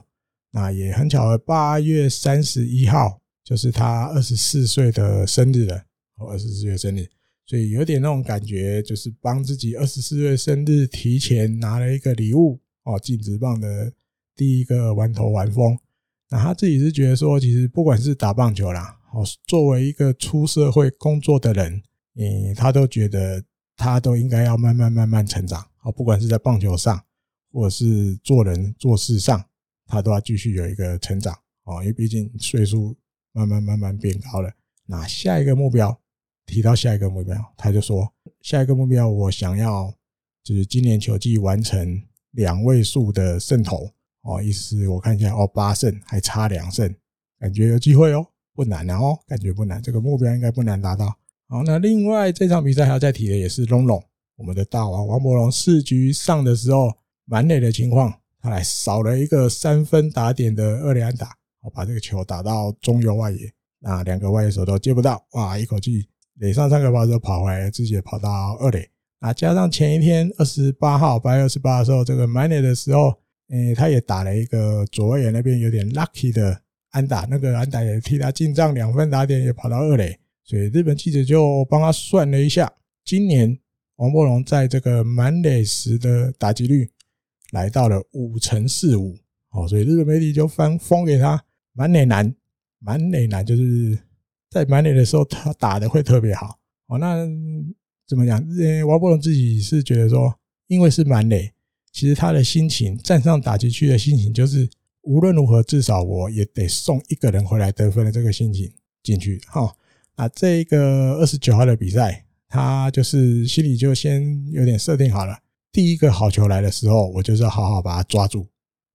Speaker 2: 那也很巧，八月三十一号就是他二十四岁的生日了，哦，二十四岁生日，所以有点那种感觉，就是帮自己二十四岁生日提前拿了一个礼物哦，进职棒的第一个玩头玩疯。那他自己是觉得说，其实不管是打棒球啦，哦，作为一个出社会工作的人，嗯，他都觉得他都应该要慢慢慢慢成长，哦，不管是在棒球上，或者是做人做事上。他都要继续有一个成长哦，因为毕竟岁数慢慢慢慢变高了。那下一个目标，提到下一个目标，他就说下一个目标，我想要就是今年球季完成两位数的胜投哦，意思我看一下哦，八胜还差两胜，感觉有机会哦，不难哦，感觉不难，这个目标应该不难达到。好，那另外这场比赛还要再提的也是龙龙，我们的大王王博龙四局上的时候满垒的情况。他来少了一个三分打点的二垒安打，我把这个球打到中游外野，那两个外野手都接不到，哇！一口气垒上三个跑者跑回来，自己也跑到二垒。啊，加上前一天二十八号八月二十八的时候，这个满垒的时候，诶，他也打了一个左外野那边有点 lucky 的安打，那个安打也替他进账两分打点，也跑到二垒。所以日本记者就帮他算了一下，今年王柏融在这个满垒时的打击率。来到了五成四五，哦，所以日本媒体就翻封给他满垒男，满垒男就是在满垒的时候他打的会特别好，哦，那怎么讲？呃，王柏融自己是觉得说，因为是满垒，其实他的心情站上打击区的心情就是无论如何，至少我也得送一个人回来得分的这个心情进去，哈，那这个二十九号的比赛，他就是心里就先有点设定好了。第一个好球来的时候，我就是要好好把它抓住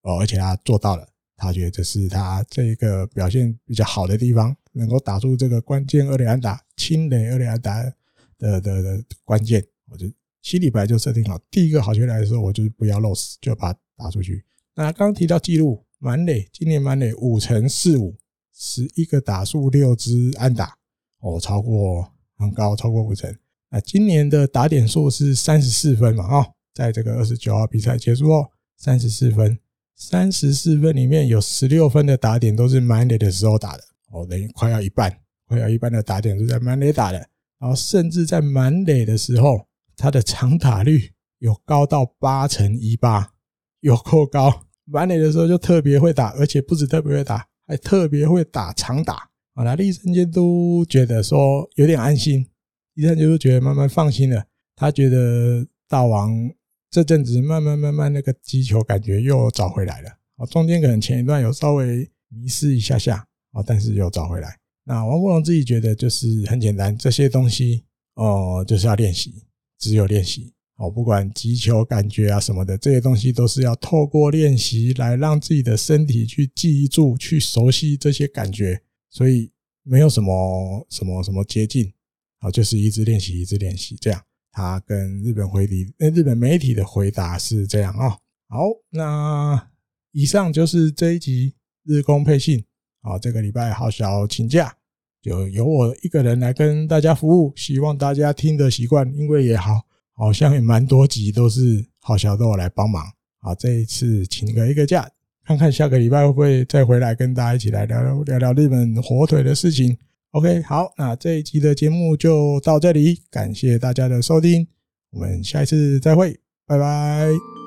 Speaker 2: 哦，而且他做到了，他觉得这是他这个表现比较好的地方，能够打出这个关键二连安打、清垒二连安打的的的关键，我就心里本来就设定好，第一个好球来的时候，我就不要 loss，就把它打出去。那刚刚提到记录，满垒今年满垒五成四五，十一个打数六支安打，哦，超过很高，超过五成。那今年的打点数是三十四分嘛，啊。在这个二十九号比赛结束后，三十四分，三十四分里面有十六分的打点都是满垒的时候打的，哦，等于快要一半，快要一半的打点是在满垒打的，然后甚至在满垒的时候，他的长打率有高到八成一八，有够高。满垒的时候就特别会打，而且不止特别会打，还特别会打长打。啊，那立生监督觉得说有点安心，立生监督觉得慢慢放心了，他觉得大王。这阵子慢慢慢慢那个击球感觉又找回来了，哦，中间可能前一段有稍微迷失一下下，哦，但是又找回来。那王柏融自己觉得就是很简单，这些东西哦就是要练习，只有练习哦，不管击球感觉啊什么的，这些东西都是要透过练习来让自己的身体去记住、去熟悉这些感觉。所以没有什么什么什么捷径，好，就是一直练习，一直练习这样。他跟日本回礼，那日本媒体的回答是这样啊。好，那以上就是这一集日工配信。好，这个礼拜好小请假，就由我一个人来跟大家服务。希望大家听得习惯，因为也好，好像也蛮多集都是好小都我来帮忙。好，这一次请个一个假，看看下个礼拜会不会再回来跟大家一起来聊聊聊聊日本火腿的事情。OK，好，那这一集的节目就到这里，感谢大家的收听，我们下一次再会，拜拜。